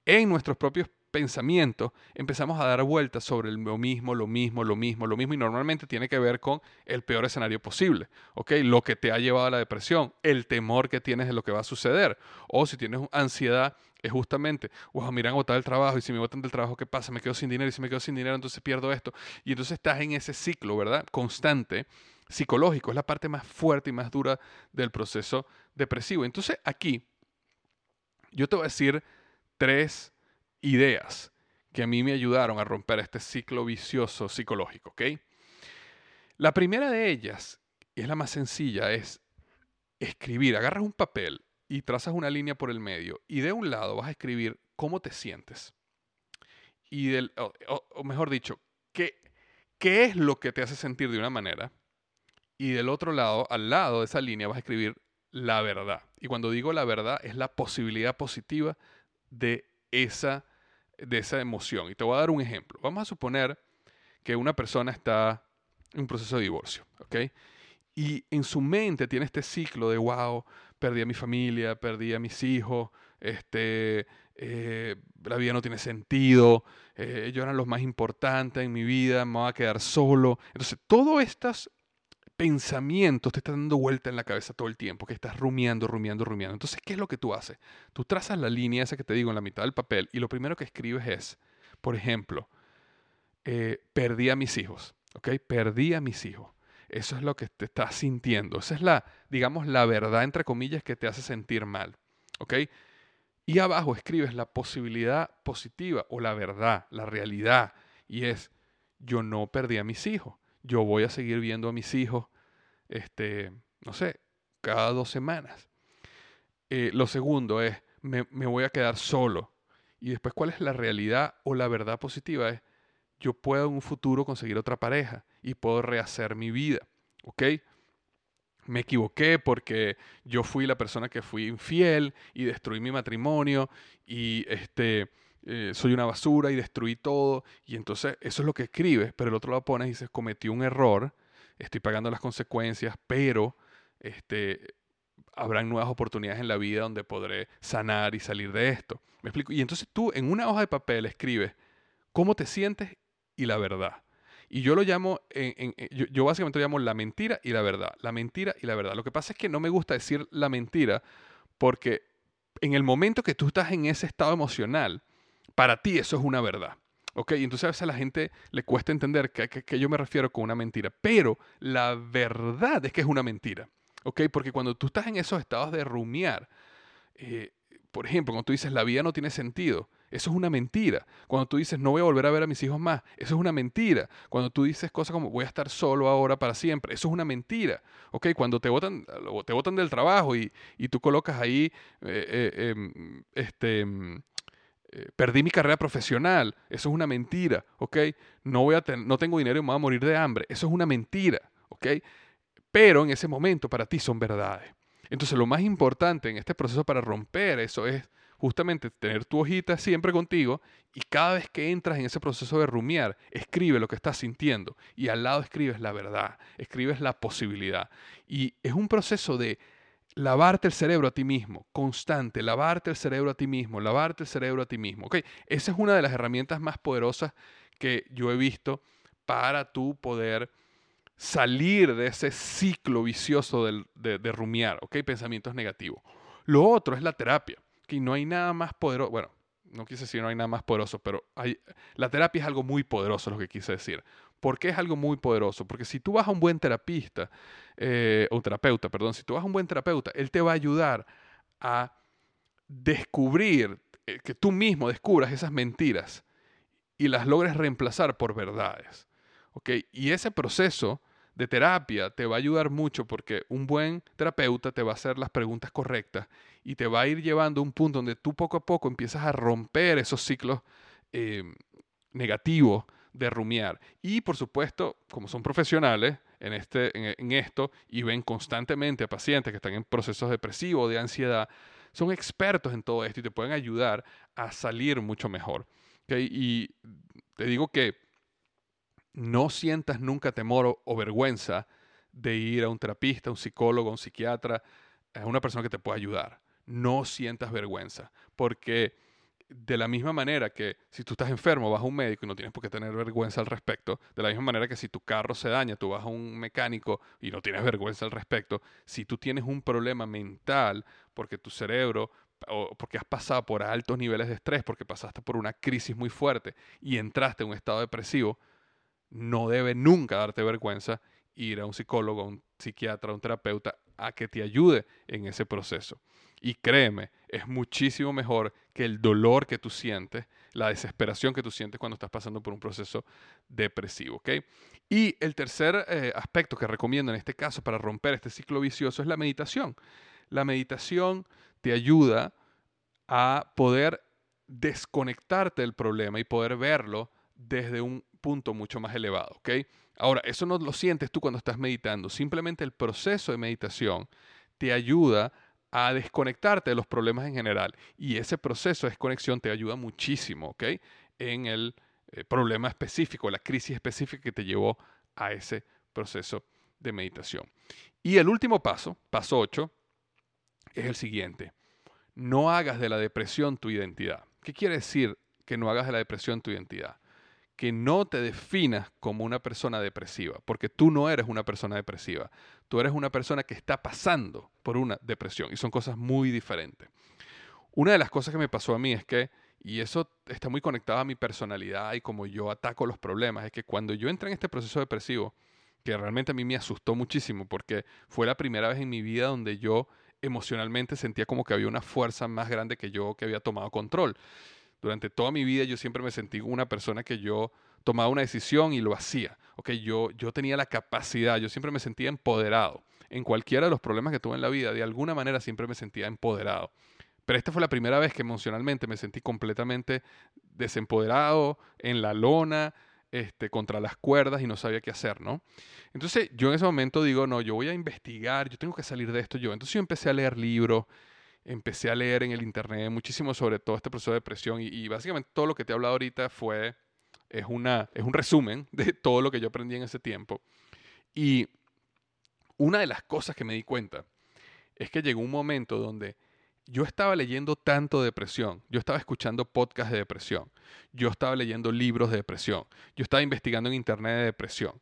en nuestros propios pensamiento, empezamos a dar vueltas sobre lo mismo, lo mismo, lo mismo, lo mismo, y normalmente tiene que ver con el peor escenario posible, ¿ok? Lo que te ha llevado a la depresión, el temor que tienes de lo que va a suceder, o si tienes ansiedad, es justamente, wow, miran botar el trabajo, y si me botan del trabajo, ¿qué pasa? Me quedo sin dinero, y si me quedo sin dinero, entonces pierdo esto, y entonces estás en ese ciclo, ¿verdad? Constante, psicológico, es la parte más fuerte y más dura del proceso depresivo. Entonces aquí, yo te voy a decir tres ideas que a mí me ayudaron a romper este ciclo vicioso psicológico, ¿ok? La primera de ellas, y es la más sencilla, es escribir. Agarras un papel y trazas una línea por el medio y de un lado vas a escribir cómo te sientes. Y del, o, mejor dicho, qué, qué es lo que te hace sentir de una manera. Y del otro lado, al lado de esa línea, vas a escribir la verdad. Y cuando digo la verdad, es la posibilidad positiva de esa de esa emoción. Y te voy a dar un ejemplo. Vamos a suponer que una persona está en un proceso de divorcio, ¿ok? Y en su mente tiene este ciclo de, wow, perdí a mi familia, perdí a mis hijos, este, eh, la vida no tiene sentido, eh, ellos eran los más importantes en mi vida, me voy a quedar solo. Entonces, todas estas pensamientos te están dando vuelta en la cabeza todo el tiempo, que estás rumiando, rumiando, rumiando. Entonces, ¿qué es lo que tú haces? Tú trazas la línea esa que te digo en la mitad del papel y lo primero que escribes es, por ejemplo, eh, perdí a mis hijos. Perdí a mis hijos. Eso es lo que te estás sintiendo. Esa es la, digamos, la verdad, entre comillas, que te hace sentir mal, ¿ok? Y abajo escribes la posibilidad positiva o la verdad, la realidad, y es, yo no perdí a mis hijos yo voy a seguir viendo a mis hijos, este, no sé, cada dos semanas. Eh, lo segundo es, me, me, voy a quedar solo. Y después, ¿cuál es la realidad o la verdad positiva? Es, yo puedo en un futuro conseguir otra pareja y puedo rehacer mi vida. ¿Ok? Me equivoqué porque yo fui la persona que fui infiel y destruí mi matrimonio y este eh, soy una basura y destruí todo. Y entonces eso es lo que escribes, pero el otro lado pones y dices, cometí un error, estoy pagando las consecuencias, pero este, habrán nuevas oportunidades en la vida donde podré sanar y salir de esto. ¿Me explico? Y entonces tú en una hoja de papel escribes cómo te sientes y la verdad. Y yo lo llamo, yo, básicamente lo llamo la mentira y la verdad. La mentira y la verdad. Lo que pasa es que no me gusta decir la mentira porque en el momento que tú estás en ese estado emocional, para ti eso es una verdad. ¿Ok? Entonces a veces a la gente le cuesta entender que, yo me refiero con una mentira. Pero la verdad es que es una mentira. ¿Ok? Porque cuando tú estás en esos estados de rumiar, eh, por ejemplo, cuando tú dices la vida no tiene sentido, eso es una mentira. Cuando tú dices no voy a volver a ver a mis hijos más, eso es una mentira. Cuando tú dices cosas como voy a estar solo ahora para siempre, eso es una mentira. ¿Ok? Cuando te votan, te botan del trabajo y, tú colocas ahí eh, eh, em, este em, eh, perdí mi carrera profesional, eso es una mentira, ¿ok? No, voy a no tengo dinero y me voy a morir de hambre, eso es una mentira, ¿ok? Pero en ese momento para ti son verdades. Entonces lo más importante en este proceso para romper eso es justamente tener tu hojita siempre contigo y cada vez que entras en ese proceso de rumiar, escribe lo que estás sintiendo y al lado escribes la verdad, escribes la posibilidad. Y es un proceso de lavarte el cerebro a ti mismo, constante, lavarte el cerebro a ti mismo, lavarte el cerebro a ti mismo. ¿okay? Esa es una de las herramientas más poderosas que yo he visto para tú poder salir de ese ciclo vicioso de, rumiar, ¿ok? Pensamientos negativos. Lo otro es la terapia, que no hay nada más poderoso, bueno, no quise decir no hay nada más poderoso, pero la terapia es algo muy poderoso, lo que quise decir. ¿Por qué es algo muy poderoso? Porque si tú vas a un buen terapista, eh, o terapeuta, perdón, si tú vas a un buen terapeuta, él te va a ayudar a descubrir, eh, que tú mismo descubras esas mentiras y las logres reemplazar por verdades. ¿ok? Y ese proceso de terapia te va a ayudar mucho porque un buen terapeuta te va a hacer las preguntas correctas y te va a ir llevando a un punto donde tú poco a poco empiezas a romper esos ciclos eh, negativos de rumiar. Y por supuesto, como son profesionales en, este, en, esto y ven constantemente a pacientes que están en procesos depresivos de ansiedad, son expertos en todo esto y te pueden ayudar a salir mucho mejor. Y te digo que no sientas nunca temor o, vergüenza de ir a un terapista, un psicólogo, un psiquiatra, a una persona que te pueda ayudar. No sientas vergüenza, porque de la misma manera que si tú estás enfermo, vas a un médico y no tienes por qué tener vergüenza al respecto, de la misma manera que si tu carro se daña, tú vas a un mecánico y no tienes vergüenza al respecto, si tú tienes un problema mental porque tu cerebro o porque has pasado por altos niveles de estrés, porque pasaste por una crisis muy fuerte y entraste en un estado depresivo, no debe nunca darte vergüenza ir a un psicólogo, a un psiquiatra, a un terapeuta a que te ayude en ese proceso. Y créeme, es muchísimo mejor que el dolor que tú sientes, la desesperación que tú sientes cuando estás pasando por un proceso depresivo. Y el tercer eh, aspecto que recomiendo en este caso para romper este ciclo vicioso es la meditación. La meditación te ayuda a poder desconectarte del problema y poder verlo desde un punto mucho más elevado. Ahora, eso no lo sientes tú cuando estás meditando, simplemente el proceso de meditación te ayuda a desconectarte de los problemas en general y ese proceso de desconexión te ayuda muchísimo, ¿ok? En el eh, problema específico, la crisis específica que te llevó a ese proceso de meditación. Y el último paso, paso 8, es el siguiente. No hagas de la depresión tu identidad. ¿Qué quiere decir que no hagas de la depresión tu identidad? que no te definas como una persona depresiva, porque tú no eres una persona depresiva, tú eres una persona que está pasando por una depresión y son cosas muy diferentes. Una de las cosas que me pasó a mí es que, y eso está muy conectado a mi personalidad y como yo ataco los problemas, es que cuando yo entré en este proceso depresivo, que realmente a mí me asustó muchísimo porque fue la primera vez en mi vida donde yo emocionalmente sentía como que había una fuerza más grande que yo que había tomado control. Durante toda mi vida yo siempre me sentí una persona que yo tomaba una decisión y lo hacía. Okay, yo, yo tenía la capacidad, yo siempre me sentía empoderado. En cualquiera de los problemas que tuve en la vida, de alguna manera siempre me sentía empoderado. Pero esta fue la primera vez que emocionalmente me sentí completamente desempoderado, en la lona, este, contra las cuerdas y no sabía qué hacer, ¿no? Entonces yo en ese momento digo, no, yo voy a investigar, yo tengo que salir de esto yo. Entonces yo empecé a leer libros, empecé a leer en el internet muchísimo sobre todo este proceso de depresión y, básicamente todo lo que te he hablado ahorita fue, es, una, es un resumen de todo lo que yo aprendí en ese tiempo. Y una de las cosas que me di cuenta es que llegó un momento donde yo estaba leyendo tanto de depresión, yo estaba escuchando podcasts de depresión, yo estaba leyendo libros de depresión, yo estaba investigando en internet de depresión,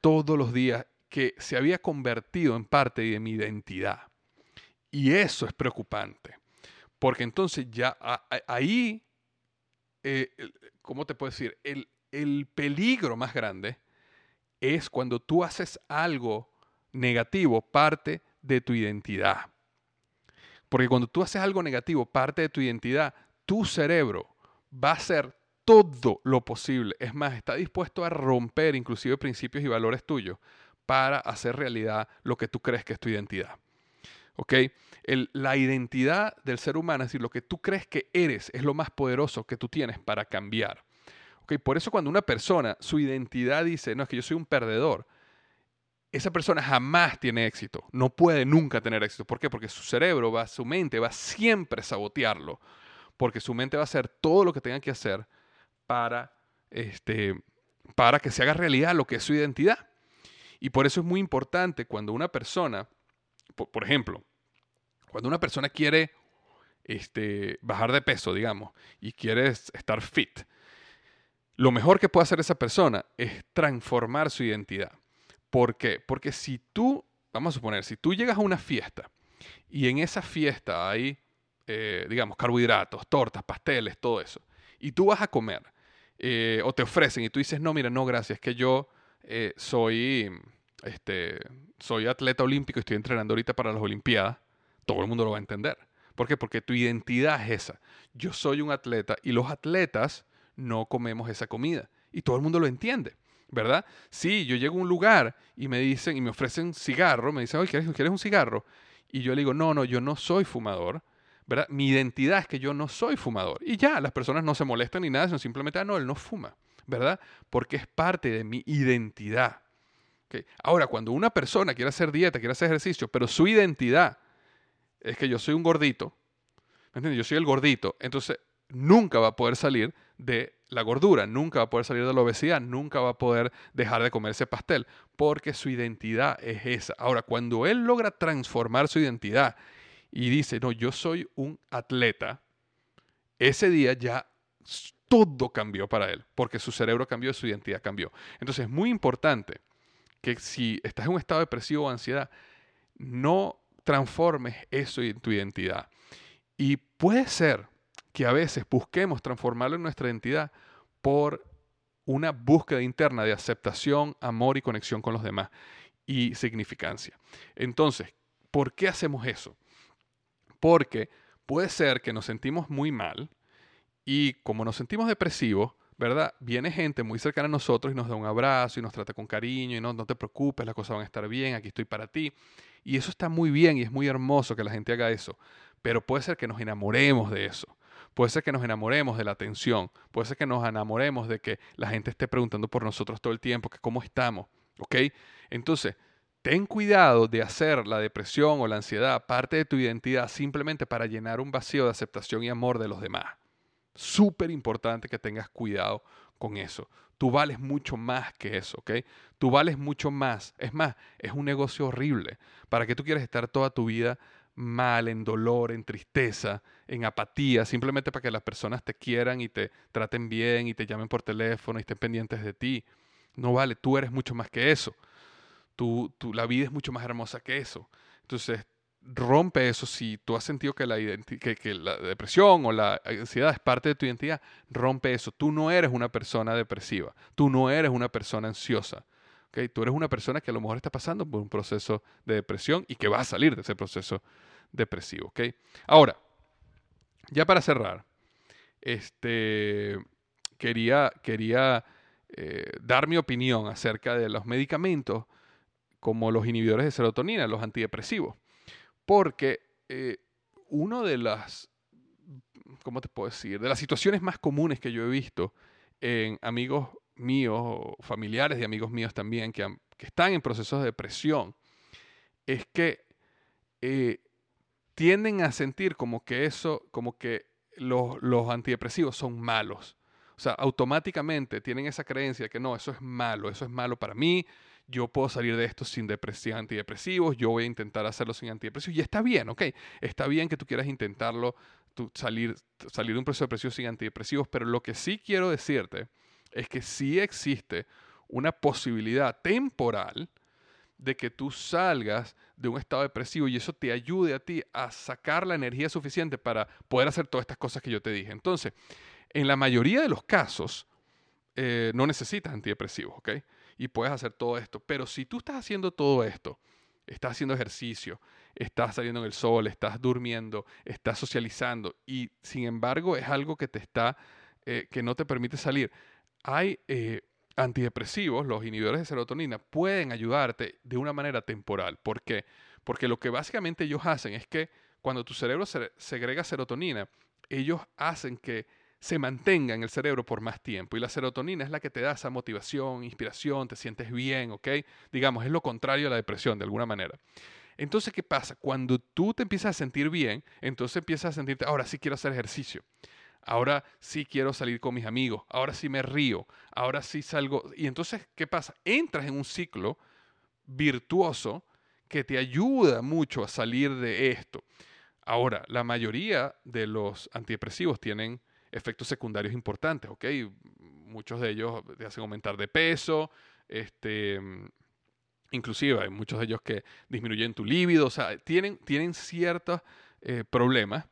todos los días que se había convertido en parte de mi identidad. Y eso es preocupante, porque entonces ya ahí, eh, ¿cómo te puedo decir? El, el peligro más grande es cuando tú haces algo negativo parte de tu identidad. Porque cuando tú haces algo negativo parte de tu identidad, tu cerebro va a hacer todo lo posible. Es más, está dispuesto a romper inclusive principios y valores tuyos para hacer realidad lo que tú crees que es tu identidad. ¿Ok? la identidad del ser humano, es decir, lo que tú crees que eres, es lo más poderoso que tú tienes para cambiar. ¿ok? Por eso cuando una persona, su identidad dice, no, es que yo soy un perdedor, esa persona jamás tiene éxito, no puede nunca tener éxito. ¿Por qué? Porque su cerebro, va, su mente va siempre a sabotearlo, porque su mente va a hacer todo lo que tenga que hacer para, este, para que se haga realidad lo que es su identidad. Y por eso es muy importante cuando una persona por, ejemplo, cuando una persona quiere este, bajar de peso, digamos, y quiere estar fit, lo mejor que puede hacer esa persona es transformar su identidad. ¿Por qué? Porque si tú, vamos a suponer, si tú llegas a una fiesta y en esa fiesta hay, eh, digamos, carbohidratos, tortas, pasteles, todo eso, y tú vas a comer, eh, o te ofrecen y tú dices, no, mira, no, gracias, que yo eh, soy este, soy atleta olímpico y estoy entrenando ahorita para las Olimpiadas, todo el mundo lo va a entender. ¿Por qué? Porque tu identidad es esa. Yo soy un atleta y los atletas no comemos esa comida. Y todo el mundo lo entiende, ¿verdad? Si yo llego a un lugar y me dicen y me ofrecen cigarro, me dicen, oye, ¿quieres, ¿quieres un cigarro? Y yo le digo, no, no, yo no soy fumador. ¿verdad? Mi identidad es que yo no soy fumador. Y ya, las personas no se molestan ni nada, sino simplemente, ah, no, él no fuma, ¿verdad? Porque es parte de mi identidad. Ahora, cuando una persona quiere hacer dieta, quiere hacer ejercicio, pero su identidad es que yo soy un gordito, ¿me entiendes? Yo soy el gordito, entonces nunca va a poder salir de la gordura, nunca va a poder salir de la obesidad, nunca va a poder dejar de comer ese pastel, porque su identidad es esa. Ahora, cuando él logra transformar su identidad y dice, no, yo soy un atleta, ese día ya todo cambió para él, porque su cerebro cambió, su identidad cambió. Entonces es muy importante que si estás en un estado depresivo o ansiedad, no transformes eso en tu identidad. Y puede ser que a veces busquemos transformarlo en nuestra identidad por una búsqueda interna de aceptación, amor y conexión con los demás y significancia. Entonces, ¿por qué hacemos eso? Porque puede ser que nos sentimos muy mal y como nos sentimos depresivos, ¿verdad? Viene gente muy cercana a nosotros y nos da un abrazo y nos trata con cariño y no, no te preocupes, las cosas van a estar bien, aquí estoy para ti. Y eso está muy bien y es muy hermoso que la gente haga eso. Pero puede ser que nos enamoremos de eso. Puede ser que nos enamoremos de la atención. Puede ser que nos enamoremos de que la gente esté preguntando por nosotros todo el tiempo, que cómo estamos. ¿Ok? Entonces, ten cuidado de hacer la depresión o la ansiedad parte de tu identidad simplemente para llenar un vacío de aceptación y amor de los demás. Súper importante que tengas cuidado con eso. Tú vales mucho más que eso, ¿ok? Tú vales mucho más. Es más, es un negocio horrible. ¿Para qué tú quieres estar toda tu vida mal, en dolor, en tristeza, en apatía, simplemente para que las personas te quieran y te traten bien y te llamen por teléfono y estén pendientes de ti? No vale, tú eres mucho más que eso. Tú, la vida es mucho más hermosa que eso. Entonces, rompe eso. Si tú has sentido que la, depresión o la ansiedad es parte de tu identidad, rompe eso. Tú no eres una persona depresiva. Tú no eres una persona ansiosa. ¿okay? Tú eres una persona que a lo mejor está pasando por un proceso de depresión y que va a salir de ese proceso depresivo. ¿okay? Ahora, ya para cerrar, este, quería, quería eh, dar mi opinión acerca de los medicamentos como los inhibidores de serotonina, los antidepresivos. Porque eh, una de las, ¿cómo te puedo decir? De las situaciones más comunes que yo he visto en amigos míos, familiares de amigos míos también, que, están en procesos de depresión, es que eh, tienden a sentir como que eso, como que los, los, antidepresivos son malos. O sea, automáticamente tienen esa creencia de que no, eso es malo, eso es malo para mí, yo puedo salir de esto sin antidepresivos, yo voy a intentar hacerlo sin antidepresivos. Y está bien, ¿ok? Está bien que tú quieras intentarlo, salir, salir de un proceso depresivo sin antidepresivos, pero lo que sí quiero decirte es que sí existe una posibilidad temporal de que tú salgas de un estado depresivo y eso te ayude a ti a sacar la energía suficiente para poder hacer todas estas cosas que yo te dije. Entonces, en la mayoría de los casos, eh, no necesitas antidepresivos, ¿ok? Y puedes hacer todo esto. Pero si tú estás haciendo todo esto, estás haciendo ejercicio, estás saliendo en el sol, estás durmiendo, estás socializando y sin embargo es algo que te está, eh, que no te permite salir. Hay eh, antidepresivos, los inhibidores de serotonina, pueden ayudarte de una manera temporal. ¿Por qué? Porque lo que básicamente ellos hacen es que cuando tu cerebro segrega serotonina, ellos hacen que se mantenga en el cerebro por más tiempo. Y la serotonina es la que te da esa motivación, inspiración, te sientes bien, ¿ok? Digamos, es lo contrario a la depresión, de alguna manera. Entonces, ¿qué pasa? Cuando tú te empiezas a sentir bien, entonces empiezas a sentirte, ahora sí quiero hacer ejercicio. Ahora sí quiero salir con mis amigos. Ahora sí me río. Ahora sí salgo. Y entonces, ¿qué pasa? Entras en un ciclo virtuoso que te ayuda mucho a salir de esto. Ahora, la mayoría de los antidepresivos tienen efectos secundarios importantes, ¿ok? Muchos de ellos te hacen aumentar de peso, este, inclusive hay muchos de ellos que disminuyen tu líbido, o sea, tienen, tienen ciertos eh, problemas,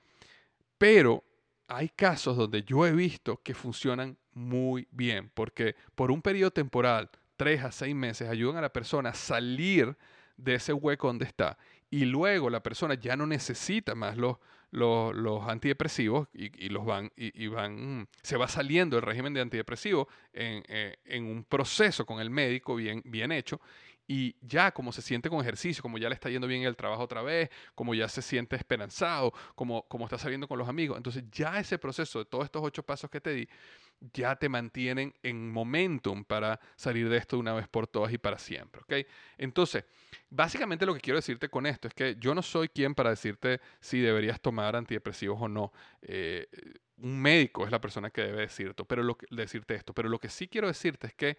pero hay casos donde yo he visto que funcionan muy bien, porque por un periodo temporal, tres a seis meses, ayudan a la persona a salir de ese hueco donde está y luego la persona ya no necesita más los, los, antidepresivos y, los van, y, van, se va saliendo del régimen de antidepresivos en, eh, en, un proceso con el médico bien, bien hecho. Y ya como se siente con ejercicio, como ya le está yendo bien el trabajo otra vez, como ya se siente esperanzado, como, como está saliendo con los amigos, entonces ya ese proceso de todos estos ocho pasos que te di, ya te mantienen en momentum para salir de esto de una vez por todas y para siempre, ¿ok? Entonces, básicamente lo que quiero decirte con esto es que yo no soy quien para decirte si deberías tomar antidepresivos o no. Eh, un médico es la persona que debe decirte, pero decirte esto, pero lo que sí quiero decirte es que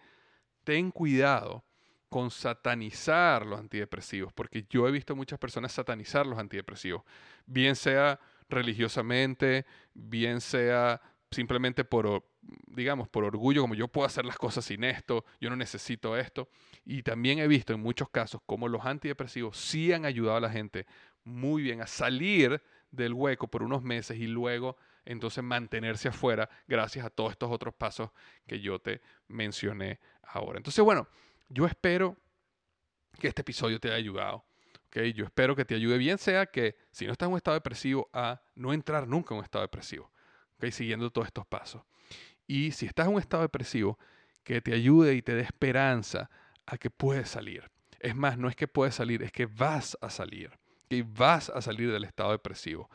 ten cuidado con satanizar los antidepresivos, porque yo he visto muchas personas satanizar los antidepresivos, bien sea religiosamente, bien sea simplemente por, digamos, por orgullo, como yo puedo hacer las cosas sin esto, yo no necesito esto. Y también he visto en muchos casos como los antidepresivos sí han ayudado a la gente muy bien a salir del hueco por unos meses y luego entonces mantenerse afuera gracias a todos estos otros pasos que yo te mencioné ahora. Entonces, bueno, yo espero que este episodio te haya ayudado. ¿okay? Yo espero que te ayude bien, sea que si no estás en un estado depresivo, a no entrar nunca en un estado depresivo, ¿okay? siguiendo todos estos pasos. Y si estás en un estado depresivo, que te ayude y te dé esperanza a que puedes salir. Es más, no es que puedes salir, es que vas a salir. Que vas a salir del estado depresivo.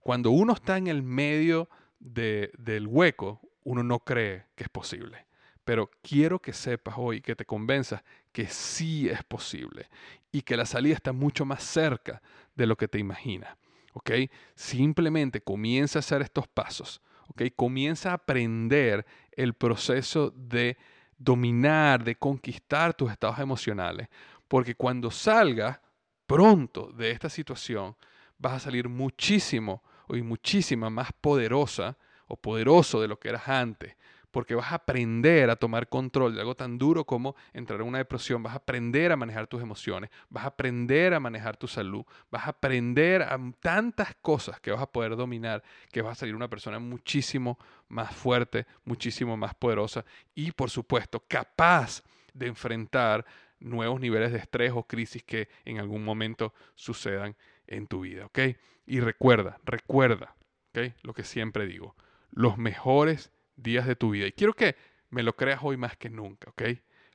Cuando uno está en el medio del hueco, uno no cree que es posible. Pero quiero que sepas hoy, que te convenzas que sí es posible y que la salida está mucho más cerca de lo que te imaginas. ¿ok? Simplemente comienza a hacer estos pasos. ¿Ok? Comienza a aprender el proceso de dominar, de conquistar tus estados emocionales. Porque cuando salgas pronto de esta situación, vas a salir muchísimo y muchísima más poderosa o poderoso de lo que eras antes porque vas a aprender a tomar control de algo tan duro como entrar en una depresión, vas a aprender a manejar tus emociones, vas a aprender a manejar tu salud, vas a aprender a tantas cosas que vas a poder dominar, que vas a salir una persona muchísimo más fuerte, muchísimo más poderosa y por supuesto capaz de enfrentar nuevos niveles de estrés o crisis que en algún momento sucedan en tu vida, ¿ok? Y recuerda, recuerda, ¿ok? Lo que siempre digo, los mejores días de tu vida. Y quiero que me lo creas hoy más que nunca, ¿ok?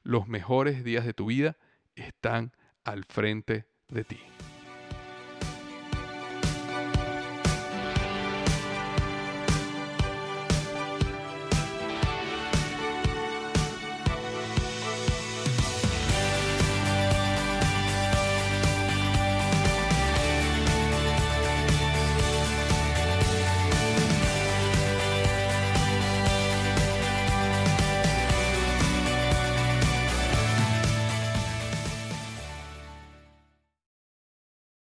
Los mejores días de tu vida están al frente de ti.